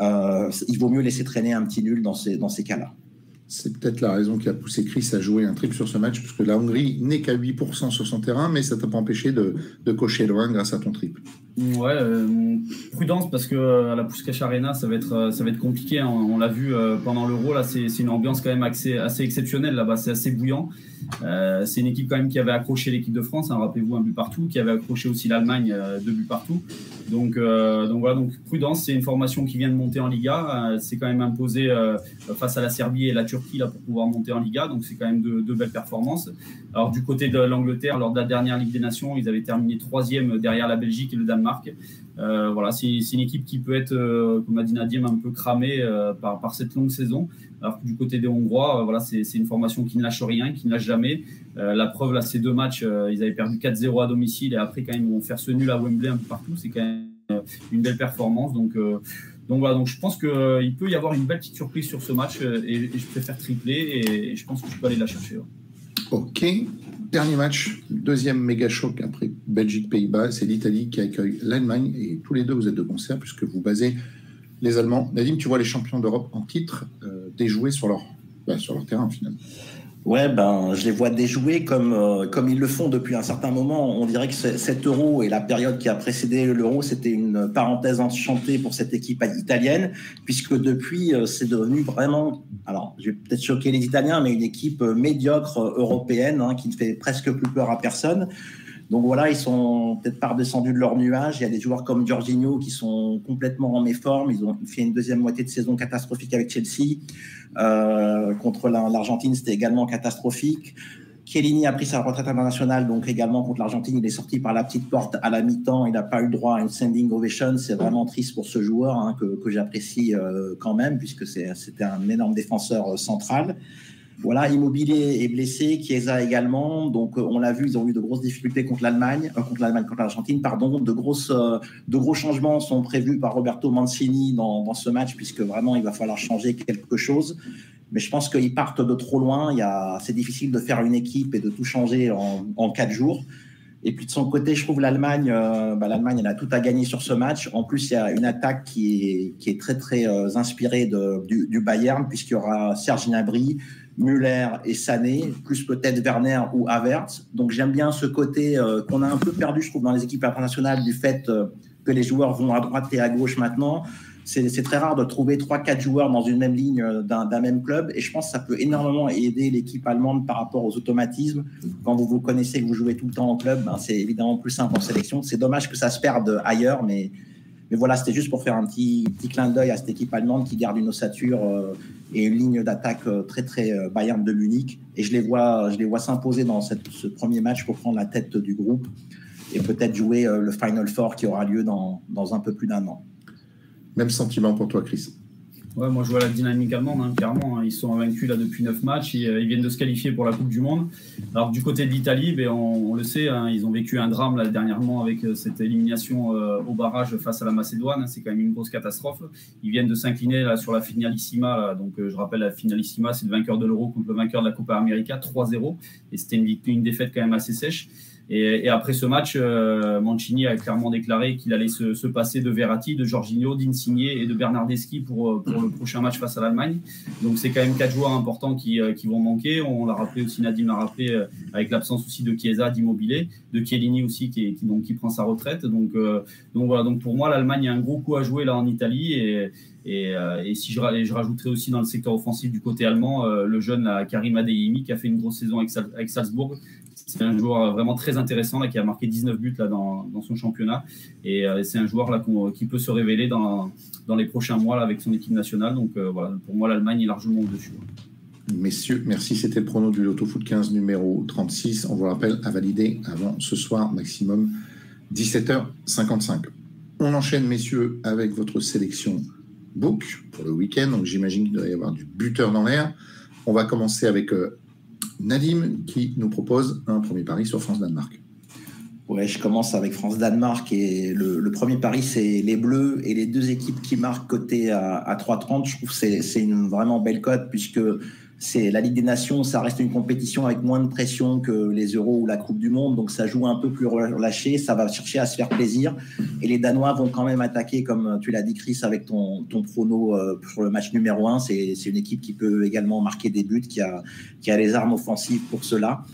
euh, il vaut mieux laisser traîner un petit nul dans ces, cas-là. C'est peut-être la raison qui a poussé Chris à jouer un triple sur ce match, puisque la Hongrie n'est qu'à 8% sur son terrain, mais ça t'a pas empêché de, de cocher loin grâce à ton triple. Ouais, euh, prudence parce que euh, la Puskech Arena, ça va être, euh, ça va être compliqué. Hein. On, l'a vu pendant l'Euro, là, c'est une ambiance quand même assez, exceptionnelle là-bas, c'est assez bouillant. c'est une équipe quand même qui avait accroché l'équipe de France, hein, rappelez-vous, un but partout, qui avait accroché aussi l'Allemagne, deux buts partout. Donc, donc voilà, donc prudence, c'est une formation qui vient de monter en Liga. c'est quand même imposé face à la Serbie et la Turquie là pour pouvoir monter en Liga, donc c'est quand même deux, belles performances. Alors du côté de l'Angleterre, lors de la dernière Ligue des Nations, ils avaient terminé troisième derrière la Belgique et le Danemark. Euh, voilà, c'est une équipe qui peut être, euh, comme a dit Nadim, un peu cramée euh, par, cette longue saison. Alors que du côté des Hongrois, voilà, c'est une formation qui ne lâche rien, qui ne lâche jamais. la preuve, là, ces deux matchs, ils avaient perdu 4-0 à domicile et après, quand même, ils vont faire ce nul à Wembley un peu partout. C'est quand même une belle performance. Donc, donc voilà, donc je pense qu'il peut y avoir une belle petite surprise sur ce match et, je préfère tripler et, je pense que je peux aller la chercher. Ok. Dernier match, deuxième méga choc après Belgique-Pays-Bas, c'est l'Italie qui accueille l'Allemagne. Et tous les deux, vous êtes de concert puisque vous basez les Allemands. Nadim, tu vois les champions d'Europe en titre euh, déjouer sur leur, bah, sur leur terrain finalement. Ouais, ben, je les vois déjouer comme, euh, comme ils le font depuis un certain moment. On dirait que cet euro et la période qui a précédé l'euro, c'était une parenthèse enchantée pour cette équipe italienne, puisque depuis, euh, c'est devenu vraiment, alors, je vais peut-être choquer les Italiens, mais une équipe euh, médiocre européenne hein, qui ne fait presque plus peur à personne. Donc voilà, ils sont peut-être pas redescendus de leur nuage. Il y a des joueurs comme Jorginho qui sont complètement en méforme. Ils ont fait une deuxième moitié de saison catastrophique avec Chelsea. Euh, contre l'Argentine, c'était également catastrophique. Chiellini a pris sa retraite internationale, donc également contre l'Argentine, il est sorti par la petite porte à la mi-temps. Il n'a pas eu droit à une standing ovation. C'est vraiment triste pour ce joueur hein, que, que j'apprécie euh, quand même, puisque c'était un énorme défenseur euh, central. Voilà, Immobilier est blessé, Chiesa également. Donc, euh, on l'a vu, ils ont eu de grosses difficultés contre l'Allemagne, euh, contre l'Allemagne, contre l'Argentine, pardon. De, grosses, euh, de gros changements sont prévus par Roberto Mancini dans, dans, ce match, puisque vraiment, il va falloir changer quelque chose. Mais je pense qu'ils partent de trop loin. C'est difficile de faire une équipe et de tout changer en, en quatre jours. Et puis de son côté, je trouve l'Allemagne, bah, l'Allemagne, elle a tout à gagner sur ce match. En plus, il y a une attaque qui est, qui est très très inspirée de, du, du Bayern, puisqu'il y aura Serge Gnabry, Müller et Sané, plus peut-être Werner ou Havertz. Donc j'aime bien ce côté euh, qu'on a un peu perdu, je trouve, dans les équipes internationales du fait euh, que les joueurs vont à droite et à gauche maintenant. C'est très rare de trouver 3-4 joueurs dans une même ligne euh, d'un même club et je pense que ça peut énormément aider l'équipe allemande par rapport aux automatismes. Quand vous vous connaissez, que vous jouez tout le temps en club, ben c'est évidemment plus simple en sélection. C'est dommage que ça se perde ailleurs, mais mais voilà, c'était juste pour faire un petit, clin d'œil à cette équipe allemande qui garde une ossature et une ligne d'attaque très très Bayern de Munich. Et je les vois, s'imposer dans ce premier match pour prendre la tête du groupe et peut-être jouer le Final Four qui aura lieu dans un peu plus d'un an. Même sentiment pour toi, Chris? Ouais, moi je vois la dynamique allemande, hein, clairement. Hein. ils sont invaincus là depuis 9 matchs. Euh, ils, viennent de se qualifier pour la Coupe du Monde. Alors du côté de l'Italie, ben, on, le sait, hein, ils ont vécu un drame là, dernièrement avec euh, cette élimination euh, au barrage face à la Macédoine. C'est quand même une grosse catastrophe. Ils viennent de s'incliner là, sur la finalissima. donc je rappelle, la finalissima, c'est le vainqueur de l'Euro contre le vainqueur de la Copa América, 3-0. Et c'était une défaite quand même assez sèche. Et, après ce match, euh, Mancini a clairement déclaré qu'il allait se, passer de Verratti, de Jorginho, d'Insigne et de Bernardeschi pour, euh, pour le prochain match face à l'Allemagne. Donc c'est quand même quatre joueurs importants qui, euh, vont manquer. On l'a rappelé aussi, Nadim l'a rappelé, avec l'absence aussi de Chiesa, d'Immobilier, de Chiellini aussi qui, donc, qui prend sa retraite. Donc, voilà, donc pour moi, l'Allemagne a un gros coup à jouer là en Italie. Et, et, et si je, je, rajouterais aussi dans le secteur offensif du côté allemand, le jeune Karim Adeyemi qui a fait une grosse saison avec, avec Salzbourg, c'est un joueur vraiment très intéressant là, qui a marqué 19 buts là, dans, son championnat. Et euh, c'est un joueur là, qui peut se révéler dans, dans les prochains mois là, avec son équipe nationale. Donc euh, voilà, pour moi, l'Allemagne est largement au-dessus. Messieurs, merci. C'était le prono du Loto Foot 15 numéro 36. On vous rappelle à valider avant ce soir maximum 17h55. On enchaîne, messieurs, avec votre sélection book pour le week-end. Donc j'imagine qu'il doit y avoir du buteur dans l'air. On va commencer avec euh, Nadim qui nous propose un premier pari sur France-Danemark. Ouais, je commence avec France-Danemark et le, premier pari, c'est les Bleus et les deux équipes qui marquent côté à, à 3,30. Je trouve que c'est une vraiment belle cote puisque c'est la Ligue des Nations, ça reste une compétition avec moins de pression que les Euros ou la Coupe du Monde, donc ça joue un peu plus relâché, ça va chercher à se faire plaisir. Et les Danois vont quand même attaquer, comme tu l'as dit Chris, avec ton, ton prono euh, pour le match numéro 1. C'est une équipe qui peut également marquer des buts, qui a, qui a les armes offensives pour cela.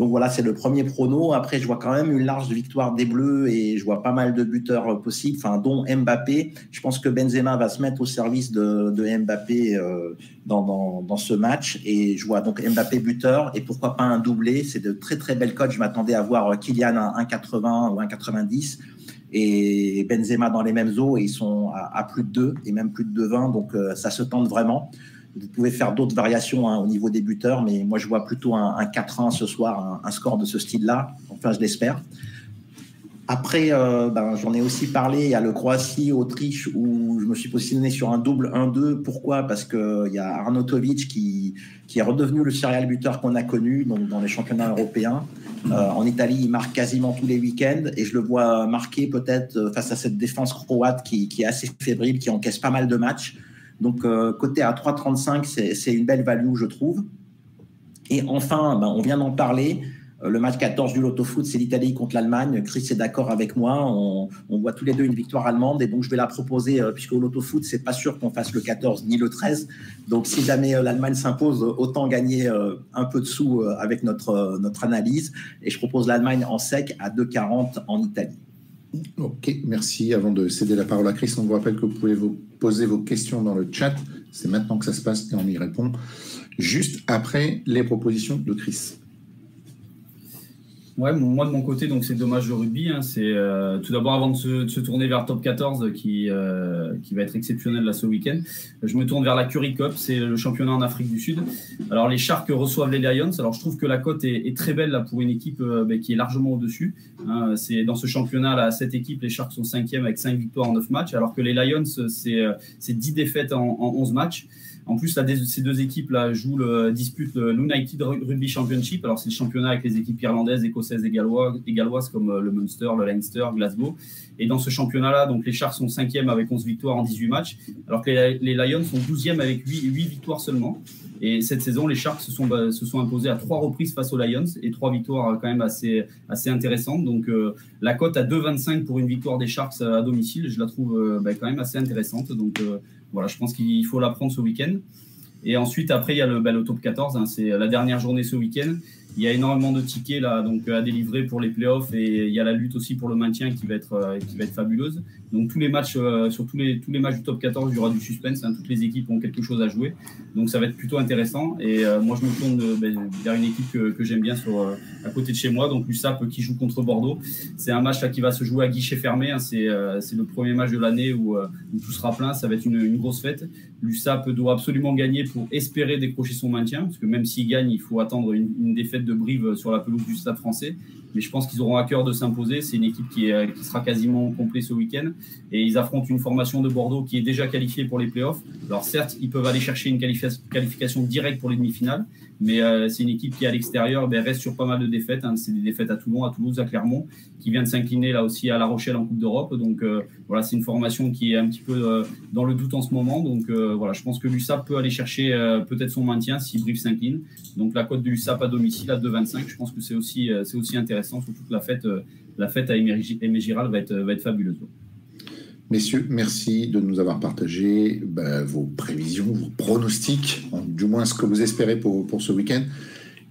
Donc voilà, c'est le premier prono. Après, je vois quand même une large victoire des Bleus et je vois pas mal de buteurs possibles, enfin, dont Mbappé. Je pense que Benzema va se mettre au service de, Mbappé euh, dans, ce match. Et je vois donc Mbappé buteur et pourquoi pas un doublé? C'est de très très belles codes. Je m'attendais à voir Kylian à 1,80 ou 1,90 et Benzema dans les mêmes eaux et ils sont à, plus de 2 et même plus de 2,20. Donc euh, ça se tente vraiment. Vous pouvez faire d'autres variations hein, au niveau des buteurs, mais moi je vois plutôt un, 4-1 ce soir, un, score de ce style-là. Enfin, je l'espère. Après, euh, ben, j'en ai aussi parlé. A le Croatie-Autriche où je me suis positionné sur un double 1-2. Pourquoi? Parce qu'il y a Arnautovic qui, qui est redevenu le serial buteur qu'on a connu donc, dans les championnats européens. Euh, en Italie, il marque quasiment tous les week-ends et je le vois marquer peut-être face à cette défense croate qui, est assez fébrile, qui encaisse pas mal de matchs. Donc, euh, côté à 3,35, c'est une belle value, je trouve. Et enfin, ben, on vient d'en parler. Euh, le match 14 du Lotto Foot, c'est l'Italie contre l'Allemagne. Chris est d'accord avec moi. On, voit tous les deux une victoire allemande. Et donc, je vais la proposer, euh, puisque au Lotto Foot, c'est pas sûr qu'on fasse le 14 ni le 13. Donc, si jamais l'Allemagne s'impose, autant gagner un peu de sous avec notre, notre analyse. Et je propose l'Allemagne en sec à 2,40 en Italie. Ok, merci. Avant de céder la parole à Chris, on vous rappelle que vous pouvez vous poser vos questions dans le chat. C'est maintenant que ça se passe et on y répond juste après les propositions de Chris. Ouais, moi de mon côté, donc c'est dommage de rugby. Hein, c'est euh, tout d'abord avant de se, tourner vers top 14 qui euh, qui va être exceptionnel là ce week-end. Je me tourne vers la Curry Cup, c'est le championnat en Afrique du Sud. Alors les Sharks reçoivent les Lions. Alors je trouve que la cote est, très belle là pour une équipe euh, ben, qui est largement au-dessus. Hein. c'est dans ce championnat là, cette équipe, les Sharks sont cinquième avec 5 victoires en 9 matchs, alors que les Lions c'est c'est 10 défaites en, en 11 matchs. En plus, ces deux équipes-là jouent le, disputent l'United Rugby Championship. Alors, c'est le championnat avec les équipes irlandaises, écossaises et galloises, comme euh, le Munster, le Leinster, Glasgow. Et dans ce championnat-là, donc les Sharks sont cinquième avec 11 victoires en 18 matchs, alors que les, Lions sont 12e avec 8, victoires seulement. Et cette saison, les Sharks se sont, imposés à trois reprises face aux Lions et trois victoires quand même assez, intéressantes. Donc euh, la cote à 2,25 pour une victoire des Sharks à domicile, je la trouve euh, bah, quand même assez intéressante. Donc voilà, je pense qu'il faut la prendre ce week-end. Et ensuite, après, il y a le, bah, top 14. Hein, c'est la dernière journée ce week-end. Il y a énormément de tickets là, donc à délivrer pour les playoffs et il y a la lutte aussi pour le maintien qui va être, qui va être fabuleuse. Donc tous les matchs, sur tous les, tous les matchs du top 14, il y aura du suspense. Hein. toutes les équipes ont quelque chose à jouer. Donc ça va être plutôt intéressant. Et moi, je me tourne ben, vers une équipe que, j'aime bien sur, à côté de chez moi, donc l'USAP qui joue contre Bordeaux. C'est un match qui va se jouer à guichet fermé. Hein. C'est le premier match de l'année où, où, tout sera plein. Ça va être une, une grosse fête. L'USAP doit absolument gagner pour espérer décrocher son maintien, parce que même s'il gagne, il faut attendre une, défaite de Brive sur la pelouse du Stade français. Mais je pense qu'ils auront à cœur de s'imposer. C'est une équipe qui, sera quasiment complète ce week-end. Et ils affrontent une formation de Bordeaux qui est déjà qualifiée pour les playoffs. Alors certes, ils peuvent aller chercher une qualification directe pour les demi-finales, mais euh, c'est une équipe qui, à l'extérieur, ben, reste sur pas mal de défaites. Hein. C'est des défaites à Toulon, à Toulouse, à Clermont, qui vient de s'incliner là aussi à La Rochelle en Coupe d'Europe. Donc euh, voilà, c'est une formation qui est un petit peu euh, dans le doute en ce moment. Donc voilà, je pense que l'USAP peut aller chercher peut-être son maintien si Brive s'incline. Donc la cote de l'USAP à domicile à 2,25, je pense que c'est aussi, c'est aussi intéressant. Surtout que la fête, fête à Aimé Giral va être, va être fabuleuse. Messieurs, merci de nous avoir partagé bah, vos prévisions, vos pronostics, du moins ce que vous espérez pour, ce week-end.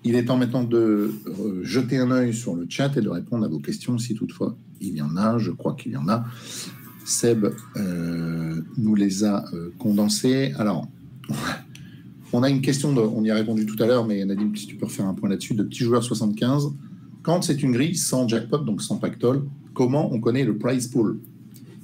Il est temps maintenant de euh, jeter un œil sur le chat et de répondre à vos questions si toutefois il y en a. Je crois qu'il y en a. Seb euh, nous les a euh, condensés. Alors, [laughs] on a une question, on y a répondu tout à l'heure, mais Nadim, si tu peux refaire un point là-dessus, de petit joueur 75. Quand c'est une grille sans jackpot, donc sans pactole, comment on connaît le prize pool?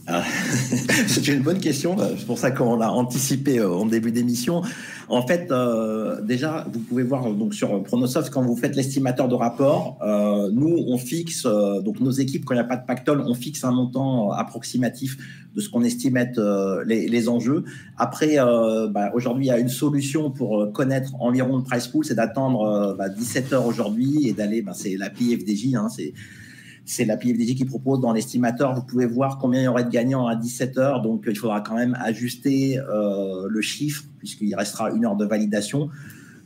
[laughs] c'est une bonne question. C'est pour ça qu'on l'a anticipé euh, en début d'émission. En fait, euh, déjà, vous pouvez voir donc sur Pronosoft quand vous faites l'estimateur de rapport, euh, nous on fixe donc nos équipes quand il n'y a pas de pactole, on fixe un montant approximatif de ce qu'on estime être les, enjeux. Après, bah, aujourd'hui, il y a une solution pour connaître environ le price pool, c'est d'attendre 17 bah, heures aujourd'hui et d'aller, bah, c'est l'appli FDJ, hein, c'est c'est la PFDJ qui propose dans l'estimateur, vous pouvez voir combien il y aurait de gagnants à 17 heures. Donc, il faudra quand même ajuster euh, le chiffre puisqu'il restera une heure de validation.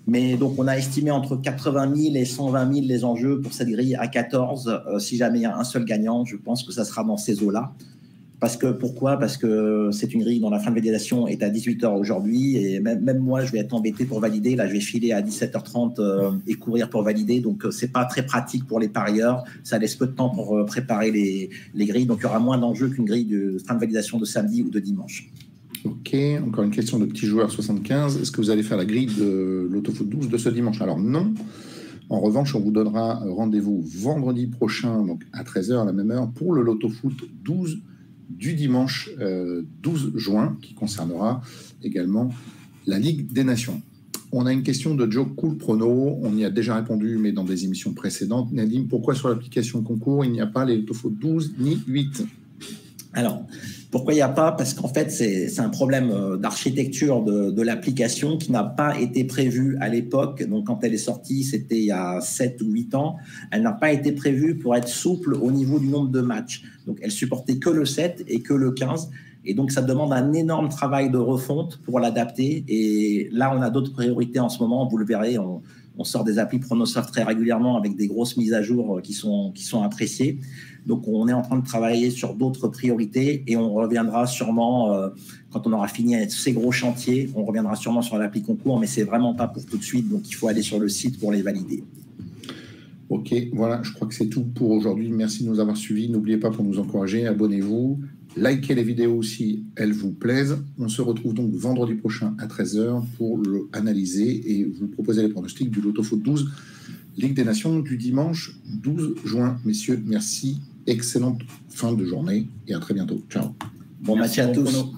Mais donc, on a estimé entre 80 000 et 120 000 les enjeux pour cette grille à 14. Euh, si jamais il y a un seul gagnant, je pense que ça sera dans ces eaux-là. Parce que pourquoi? Parce que c'est une grille dont la fin de validation est à 18h aujourd'hui et même, moi je vais être embêté pour valider. Là je vais filer à 17h30 euh, et courir pour valider. Donc euh, c'est pas très pratique pour les parieurs. Ça laisse peu de temps pour euh, préparer les, les, grilles. Donc il y aura moins d'enjeux qu'une grille de fin de validation de samedi ou de dimanche. Ok, encore une question de petit joueur 75. Est-ce que vous allez faire la grille de l'autofoot 12 de ce dimanche? Alors non. En revanche, on vous donnera rendez-vous vendredi prochain, donc à 13h à la même heure, pour le Loto Foot 12 du dimanche 12 euh, juin, qui concernera également la Ligue des Nations. On a une question de Joe Cool Prono. On y a déjà répondu, mais dans des émissions précédentes. Nadim, pourquoi sur l'application concours, il n'y a pas les Autofo 12 ni 8 Alors, pourquoi il n'y a pas? Parce qu'en fait, c'est un problème euh, d'architecture de, l'application qui n'a pas été prévu à l'époque. Donc, quand elle est sortie, c'était il y a 7 ou 8 ans. Elle n'a pas été prévue pour être souple au niveau du nombre de matchs. Donc, elle supportait que le 7 et que le 15. Et donc, ça demande un énorme travail de refonte pour l'adapter. Et là, on a d'autres priorités en ce moment. Vous le verrez, on sort des applis Pronosoft très régulièrement avec des grosses mises à jour euh, qui sont, qui sont appréciées. Donc, on est en train de travailler sur d'autres priorités et on reviendra sûrement, euh, quand on aura fini ces gros chantiers, on reviendra sûrement sur l'appli concours, mais c'est vraiment pas pour tout de suite. Donc, il faut aller sur le site pour les valider. Ok, voilà, je crois que c'est tout pour aujourd'hui. Merci de nous avoir suivis. N'oubliez pas pour nous encourager, abonnez-vous, likez les vidéos si elles vous plaisent. On se retrouve donc vendredi prochain à 13h pour le analyser et vous proposer les pronostics du Loto Foot 12, Ligue des Nations du dimanche 12 juin. Messieurs, merci. Excellente fin de journée et à très bientôt. Ciao. Bon match à tous.